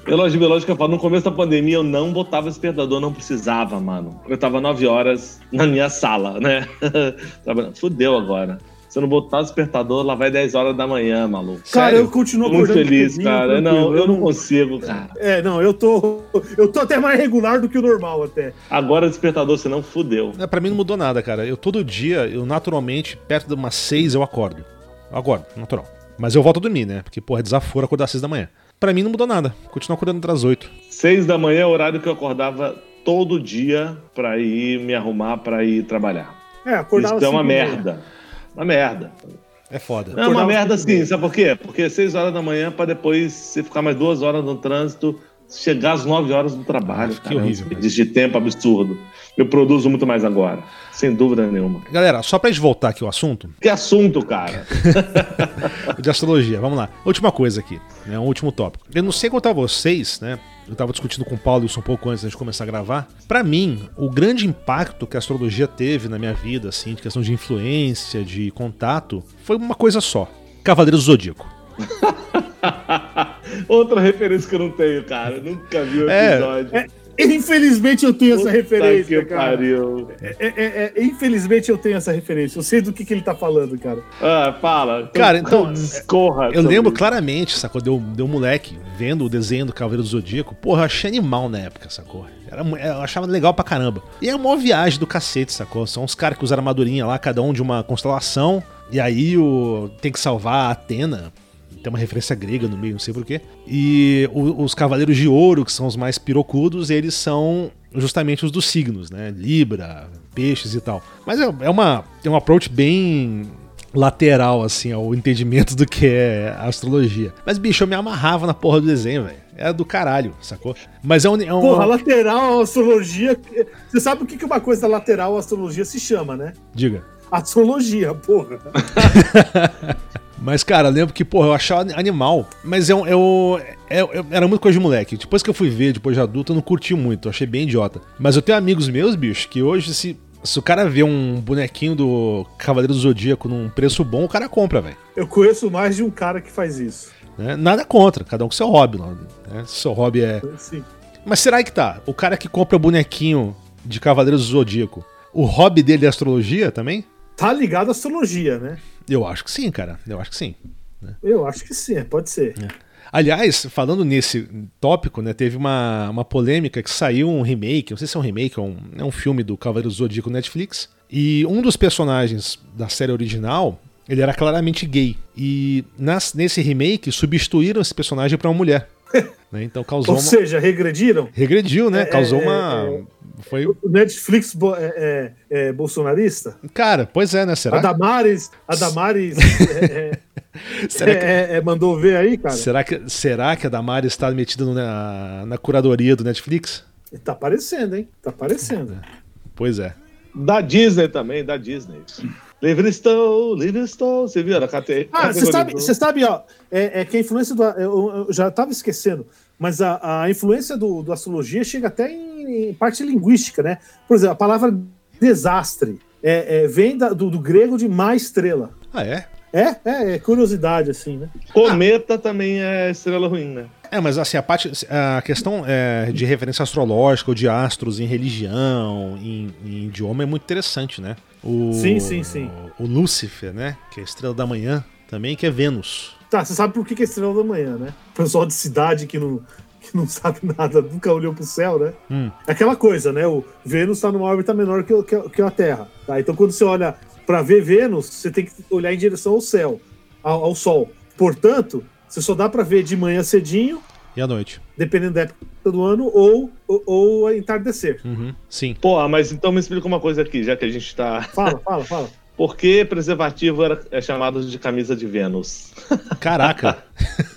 Relógio biológico, eu falo, no começo da pandemia eu não botava despertador, não precisava, mano. Eu tava nove horas na minha sala, né? Fudeu agora. Se eu não botar o despertador, lá vai 10 horas da manhã, maluco. Cara, Sério? eu continuo tô muito feliz, cara. Não, eu não consigo, cara. É, não, eu tô. Eu tô até mais regular do que o normal, até. Agora o despertador, você não fudeu. É, pra mim não mudou nada, cara. Eu todo dia, eu naturalmente, perto de umas 6 eu acordo. Eu acordo, natural. Mas eu volto a dormir, né? Porque, porra, é desaforo acordar às 6 da manhã. Pra mim não mudou nada. Continuo acordando até as 8. 6 da manhã é o horário que eu acordava todo dia pra ir me arrumar pra ir trabalhar. É, acordava Isso é uma merda. Uma merda. É foda. Não, é uma merda sim, sabe por quê? Porque 6 horas da manhã pra depois você ficar mais duas horas no trânsito, chegar às 9 horas do trabalho. Que cara, horrível. É de tempo absurdo. Eu produzo muito mais agora. Sem dúvida nenhuma. Galera, só pra gente voltar aqui ao assunto. Que assunto, cara? de astrologia, vamos lá. Última coisa aqui, né? Um último tópico. Eu não sei contar vocês, né? Eu tava discutindo com o Paulo isso um pouco antes de começar a gravar. Para mim, o grande impacto que a astrologia teve na minha vida, assim, de questão de influência, de contato, foi uma coisa só: Cavaleiros do Zodíaco. Outra referência que eu não tenho, cara. Eu nunca vi o é, episódio. É, Infelizmente eu tenho Puta essa referência, que cara. Pariu. É, é, é, é, infelizmente eu tenho essa referência. Eu sei do que, que ele tá falando, cara. Ah, fala. Então, cara, então. Discorra. Eu lembro isso. claramente, sacou? Deu, deu um moleque vendo o desenho do Cavaleiro do Zodíaco. Porra, eu achei animal na época, sacou? Era, eu achava legal pra caramba. E é uma viagem do cacete, sacou? São uns caras que usaram armadurinha lá, cada um de uma constelação. E aí o tem que salvar a Atena tem uma referência grega no meio, não sei porquê. E o, os Cavaleiros de Ouro, que são os mais pirocudos, eles são justamente os dos signos, né? Libra, peixes e tal. Mas é, é, uma, é um approach bem lateral, assim, ao entendimento do que é a astrologia. Mas, bicho, eu me amarrava na porra do desenho, velho. Era do caralho, sacou? Mas é um. É um... Porra, lateral, astrologia. Você sabe o que uma coisa lateral astrologia se chama, né? Diga. Astrologia, porra. Mas, cara, lembro que, porra, eu achava animal. Mas eu, eu, eu, eu, era muito coisa de moleque. Depois que eu fui ver, depois de adulto, eu não curti muito. Eu achei bem idiota. Mas eu tenho amigos meus, bicho, que hoje, se, se o cara vê um bonequinho do Cavaleiro do Zodíaco num preço bom, o cara compra, velho. Eu conheço mais de um cara que faz isso. Né? Nada contra, cada um com seu hobby. Né? Seu hobby é. Sim. Mas será que tá? O cara que compra bonequinho de Cavaleiro do Zodíaco, o hobby dele é astrologia também? Tá ligado à astrologia, né? Eu acho que sim, cara. Eu acho que sim. Né? Eu acho que sim, pode ser. É. Aliás, falando nesse tópico, né, teve uma, uma polêmica que saiu um remake, não sei se é um remake ou um, é um filme do Cavaleiro Zodíaco Netflix, e um dos personagens da série original, ele era claramente gay. E nas, nesse remake substituíram esse personagem para uma mulher. né? Então causou Ou uma... seja, regrediram? Regrediu, né? É, causou é, uma. É, foi... O Netflix é, é, é, bolsonarista? Cara, pois é, né? Será? A Damares, a Damares será que... mandou ver aí, cara? Será que, será que a Damares está metida na, na curadoria do Netflix? Tá aparecendo, hein? Tá aparecendo. Pois é. Da Disney também, da Disney. Livingstone, Livingstone, você viu? Catei. Ah, você sabe, você sabe, ó, é, é, que a influência do. Eu, eu já estava esquecendo, mas a, a influência do, do astrologia chega até em, em, parte linguística, né? Por exemplo, a palavra desastre é, é vem da, do, do, grego de má estrela. Ah, é? É, é, é curiosidade, assim, né? Cometa ah. também é estrela ruim, né? É, mas assim, a, parte, a questão é, de referência astrológica ou de astros em religião, em, em idioma, é muito interessante, né? O, sim, sim, sim. O Lúcifer, né? Que é a estrela da manhã também, que é Vênus. Tá, você sabe por que é estrela da manhã, né? O pessoal de cidade que não, que não sabe nada, nunca olhou pro céu, né? Hum. É aquela coisa, né? O Vênus está numa órbita menor que, que, que a Terra. Tá? Então, quando você olha para ver Vênus, você tem que olhar em direção ao céu, ao, ao Sol. Portanto, você só dá para ver de manhã cedinho e à noite. Dependendo da época do ano, ou, ou, ou entardecer. Uhum, sim. Pô, mas então me explica uma coisa aqui, já que a gente tá. Fala, fala, fala. Por que preservativo era, é chamado de camisa de Vênus? Caraca!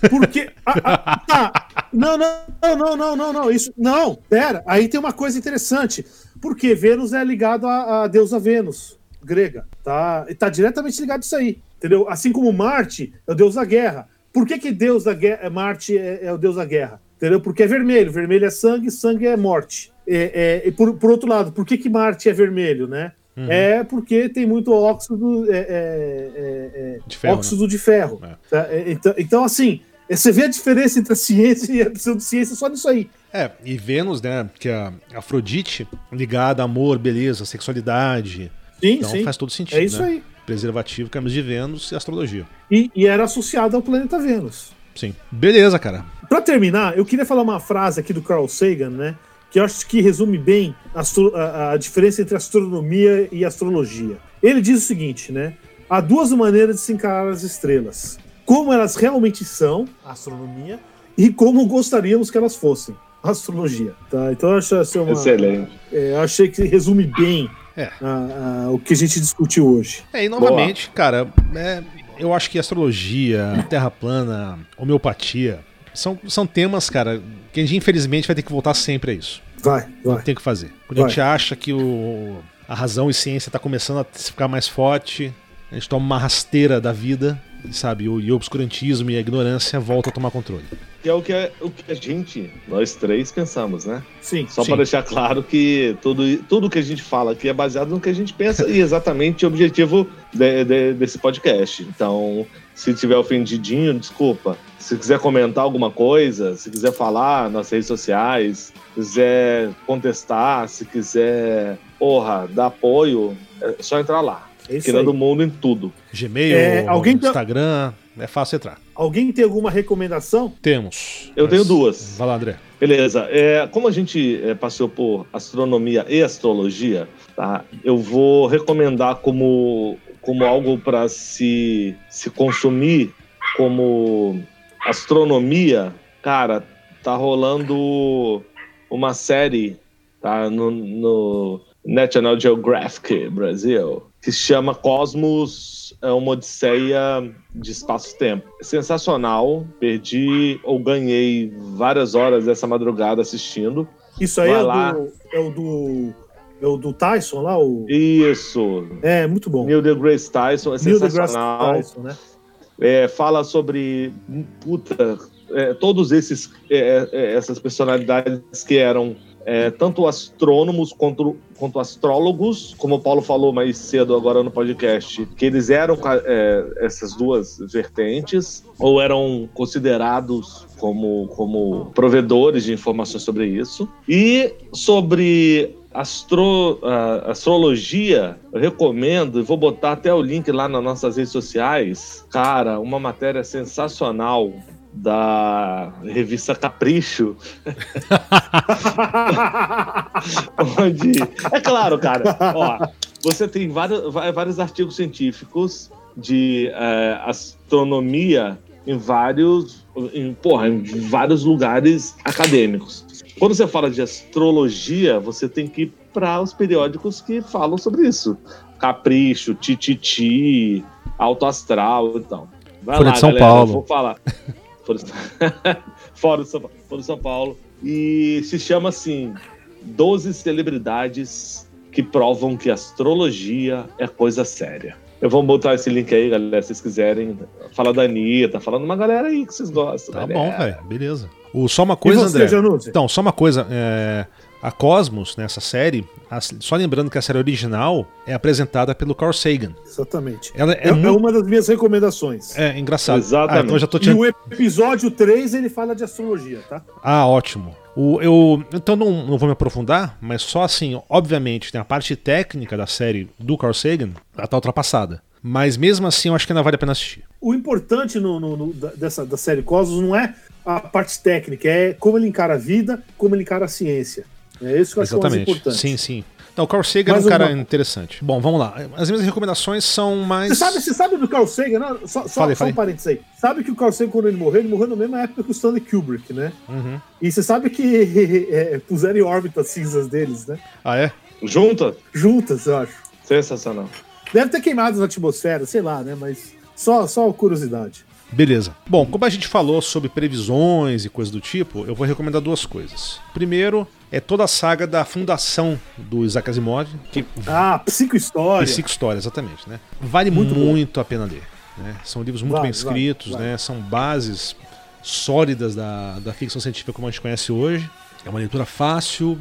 Porque. Ah, ah, tá. Não, não, não, não, não, não. Isso. Não, pera. Aí tem uma coisa interessante. Porque Vênus é ligado à, à deusa Vênus, grega. Tá? E tá diretamente ligado a isso aí. Entendeu? Assim como Marte é o deus da guerra. Por que, que Deus da guerra, Marte é, é, o deus da guerra? Entendeu? Porque é vermelho. Vermelho é sangue, sangue é morte. É, é, e por, por outro lado, por que, que Marte é vermelho, né? Uhum. É porque tem muito óxido, é, é, é de ferro, óxido né? de ferro. Tá? Então, então, assim, você vê a diferença entre a ciência e a pseudociência só nisso aí. É, e Vênus, né, que é a Afrodite, ligada a amor, beleza, sexualidade. Sim, então sim. faz todo sentido. É isso né? aí. preservativo, caminhos de Vênus e astrologia. E, e era associado ao planeta Vênus. Sim. Beleza, cara. Para terminar, eu queria falar uma frase aqui do Carl Sagan, né? Que eu acho que resume bem a, a, a diferença entre astronomia e astrologia. Ele diz o seguinte, né? Há duas maneiras de se encarar as estrelas: como elas realmente são, a astronomia, e como gostaríamos que elas fossem, a astrologia. Tá? Então eu acho assim, uma, Excelente. É, achei que resume bem é. a, a, o que a gente discutiu hoje. É, e novamente, Boa. cara, é, eu acho que astrologia, terra plana, homeopatia, são, são temas, cara, que a gente infelizmente vai ter que voltar sempre a isso. Vai, vai. Tem que fazer. Quando vai. a gente acha que o, a razão e ciência está começando a ficar mais forte, a gente toma uma rasteira da vida, sabe? O, e o obscurantismo e a ignorância voltam a tomar controle. Que é o que, é, o que a gente, nós três, pensamos, né? Sim. Só para deixar claro que tudo, tudo que a gente fala aqui é baseado no que a gente pensa e exatamente o objetivo de, de, desse podcast. Então, se tiver ofendidinho, desculpa. Se quiser comentar alguma coisa, se quiser falar nas redes sociais, se quiser contestar, se quiser, porra, dar apoio, é só entrar lá. É Querendo o mundo em tudo. Gmail, é, alguém Instagram, é fácil entrar. Alguém tem alguma recomendação? Temos. Eu tenho duas. Vai lá, André. Beleza. É, como a gente é, passou por astronomia e astrologia, tá? Eu vou recomendar como, como algo para se, se consumir como astronomia. Cara, tá rolando uma série tá, no, no National Geographic Brasil que se chama Cosmos é uma Odisseia de Espaço-Tempo. Sensacional, perdi ou ganhei várias horas dessa madrugada assistindo. Isso aí é, lá. Do, é o do é o do Tyson lá? O... Isso. É, muito bom. Neil deGrasse Tyson, é Neil sensacional. Tyson, né? É, fala sobre puta, é, todos esses é, é, essas personalidades que eram é, tanto astrônomos quanto, quanto astrólogos, como o Paulo falou mais cedo agora no podcast, que eles eram é, essas duas vertentes, ou eram considerados como, como provedores de informações sobre isso. E sobre astro, uh, astrologia, eu recomendo, e vou botar até o link lá nas nossas redes sociais. Cara, uma matéria sensacional da revista Capricho. onde. É claro, cara. Ó, você tem vários, vários artigos científicos de é, astronomia em vários, em, porra, em vários lugares acadêmicos. Quando você fala de astrologia, você tem que ir para os periódicos que falam sobre isso. Capricho, Tititi, Alto Astral e então. tal. Vai Folha lá, de São galera, Paulo. vou falar. Fora do São, Fora do São Paulo. E se chama assim: 12 celebridades que provam que astrologia é coisa séria. Eu vou botar esse link aí, galera, se vocês quiserem. Fala da Anitta, falando de uma galera aí que vocês gostam. Tá galera. bom, velho. Beleza. O, só uma coisa, você, André. Januzzi? Então, só uma coisa. É, a Cosmos, nessa série, só lembrando que a série original é apresentada pelo Carl Sagan. Exatamente. Ela é, é, muito... é uma das minhas recomendações. É engraçado. Exatamente. Ah, então já tô te... E o episódio 3 ele fala de astrologia, tá? Ah, ótimo. O, eu, então não, não vou me aprofundar, mas só assim, obviamente, tem a parte técnica da série do Carl Sagan, ela tá ultrapassada. Mas mesmo assim, eu acho que ainda vale a pena assistir. O importante no, no, no, dessa, da série Cosmos não é a parte técnica, é como ele encara a vida, como ele encara a ciência. É isso que eu acho mais importante. Sim, sim. Então, o Carl Sagan mais é um cara uma... interessante. Bom, vamos lá. As minhas recomendações são mais. Você sabe, você sabe do Carl Sagan? Não, só, só, falei, só um parênteses aí. Sabe que o Carl Sagan, quando ele morreu, ele morreu na mesma época que o Stanley Kubrick, né? Uhum. E você sabe que é, puseram em órbita as cinzas deles, né? Ah, é? Juntas? Juntas, eu acho. Sensacional. Deve ter queimado na atmosfera, sei lá, né? Mas só, só curiosidade. Beleza. Bom, como a gente falou sobre previsões e coisas do tipo, eu vou recomendar duas coisas. Primeiro, é toda a saga da fundação do Isaac Asimov. Que... Ah, Psicohistória. Psicohistória, exatamente, né? Vale muito, hum. muito a pena ler. Né? São livros muito vai, bem escritos, vai, vai. né? São bases sólidas da, da ficção científica como a gente conhece hoje. É uma leitura fácil,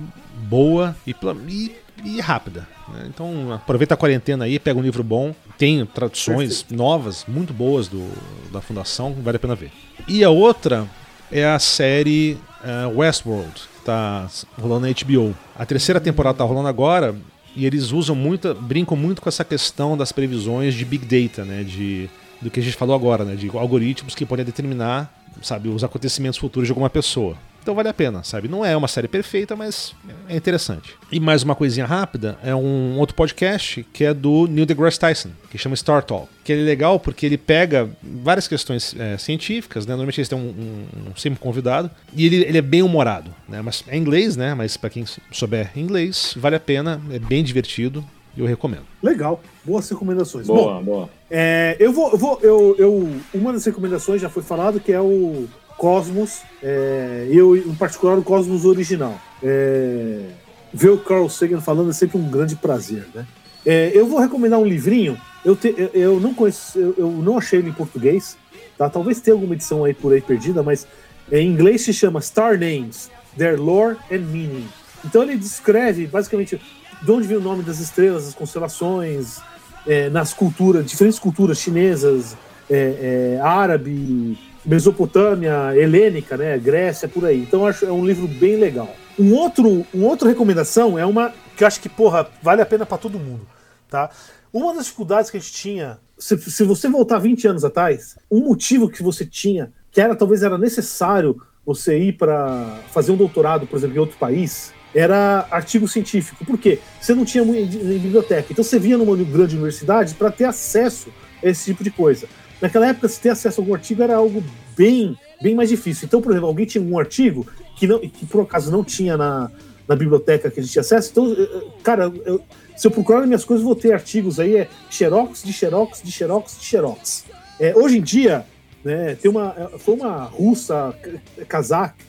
boa e, e, e rápida. Né? Então aproveita a quarentena aí, pega um livro bom. Tem traduções Perfeito. novas, muito boas do, da Fundação, vale a pena ver. E a outra é a série uh, Westworld, que tá rolando na HBO. A terceira temporada tá rolando agora E eles usam muito, brincam muito com essa questão das previsões de Big Data, né? De, do que a gente falou agora, né? De algoritmos que podem determinar, sabe, os acontecimentos futuros de alguma pessoa. Então vale a pena, sabe? Não é uma série perfeita, mas é interessante. E mais uma coisinha rápida, é um outro podcast que é do Neil deGrasse Tyson, que chama Star Talk. Que ele é legal porque ele pega várias questões é, científicas, né? Normalmente eles têm um, um, um sempre convidado, e ele, ele é bem humorado, né? Mas é inglês, né? Mas para quem souber inglês, vale a pena, é bem divertido. e Eu recomendo. Legal, boas recomendações. Boa, Bom, boa. É, eu vou, eu vou eu, eu, uma das recomendações já foi falado que é o Cosmos, é, eu, em particular, o Cosmos original. É, ver o Carl Sagan falando é sempre um grande prazer, né? É, eu vou recomendar um livrinho. Eu, te, eu, não conheço, eu, eu, não achei ele em português, tá? Talvez tenha alguma edição aí por aí perdida, mas em inglês se chama Star Names, Their Lore and Meaning. Então ele descreve basicamente de onde vem o nome das estrelas, das constelações, é, nas culturas, diferentes culturas chinesas, é, é, árabe, Mesopotâmia, helênica, né, Grécia, por aí. Então acho é um livro bem legal. Um outro, um outra recomendação é uma que eu acho que porra vale a pena para todo mundo, tá? Uma das dificuldades que a gente tinha, se, se você voltar 20 anos atrás, um motivo que você tinha, que era talvez era necessário você ir para fazer um doutorado, por exemplo, em outro país, era artigo científico. Por quê? Você não tinha biblioteca. Então você via numa grande universidade para ter acesso a esse tipo de coisa. Naquela época, se ter acesso a algum artigo era algo bem, bem mais difícil. Então, por exemplo, alguém tinha um artigo que, não, que por acaso não tinha na, na biblioteca que a gente tinha acesso. Então, cara, eu, se eu procurar nas minhas coisas, vou ter artigos aí, é xerox, de xerox, de xerox, de xerox. É, hoje em dia, né, tem uma, é, foi uma russa,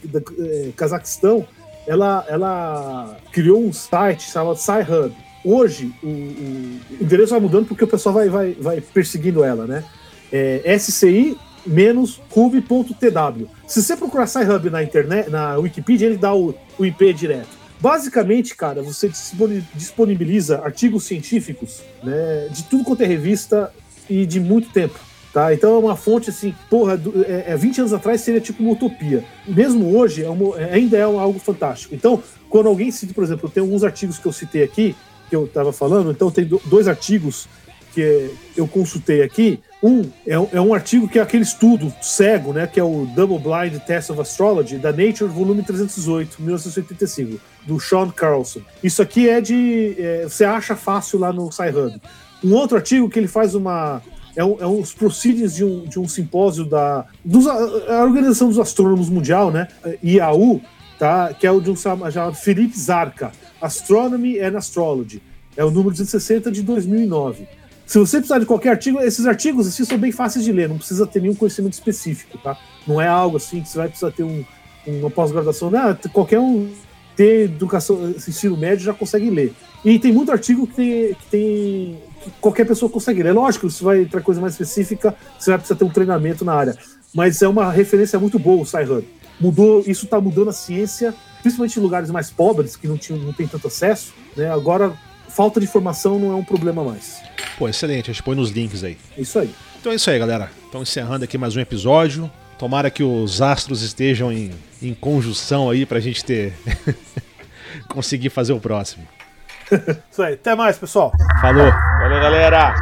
da, é, Cazaquistão, ela, ela criou um site chamado SciHub. Hoje, o, o, endereço vai mudando porque o pessoal vai, vai, vai perseguindo ela, né? É, SCI menos hub.tw. Se você procurar SciHub na internet, na Wikipedia, ele dá o, o IP direto. Basicamente, cara, você disponibiliza artigos científicos né, de tudo quanto é revista e de muito tempo. Tá? Então é uma fonte assim, porra, é, é 20 anos atrás seria tipo uma utopia. Mesmo hoje, é uma, é, ainda é algo fantástico. Então, quando alguém cita, por exemplo, tem alguns artigos que eu citei aqui, que eu estava falando, então tem dois artigos que eu consultei aqui, um é, é, um artigo que é aquele estudo cego, né, que é o Double Blind Test of Astrology, da Nature, volume 318, 1985, do Sean Carlson. Isso aqui é de. É, você acha fácil lá no SciHub. Um outro artigo que ele faz uma. É, um, é os proceedings de um, de um simpósio da dos, a Organização dos Astrônomos Mundial, né, IAU, tá, que é o de um chamado Felipe Zarca, Astronomy and Astrology. É o número 260 de 2009. Se você precisar de qualquer artigo, esses artigos assim, são bem fáceis de ler, não precisa ter nenhum conhecimento específico, tá? Não é algo assim que você vai precisar ter um, uma pós-graduação. Ah, qualquer um ter educação, ensino médio já consegue ler. E tem muito artigo que tem, que tem que qualquer pessoa consegue ler. Lógico, se vai para coisa mais específica, você vai precisar ter um treinamento na área. Mas é uma referência muito boa o SciHub. Mudou, isso está mudando a ciência, principalmente em lugares mais pobres, que não, tinham, não tem tanto acesso. Né? Agora, falta de informação não é um problema mais. Pô, excelente, a gente põe nos links aí. Isso aí. Então é isso aí, galera. Então encerrando aqui mais um episódio. Tomara que os astros estejam em, em conjunção aí pra gente ter. conseguir fazer o próximo. isso aí. Até mais, pessoal. Falou. Valeu, galera.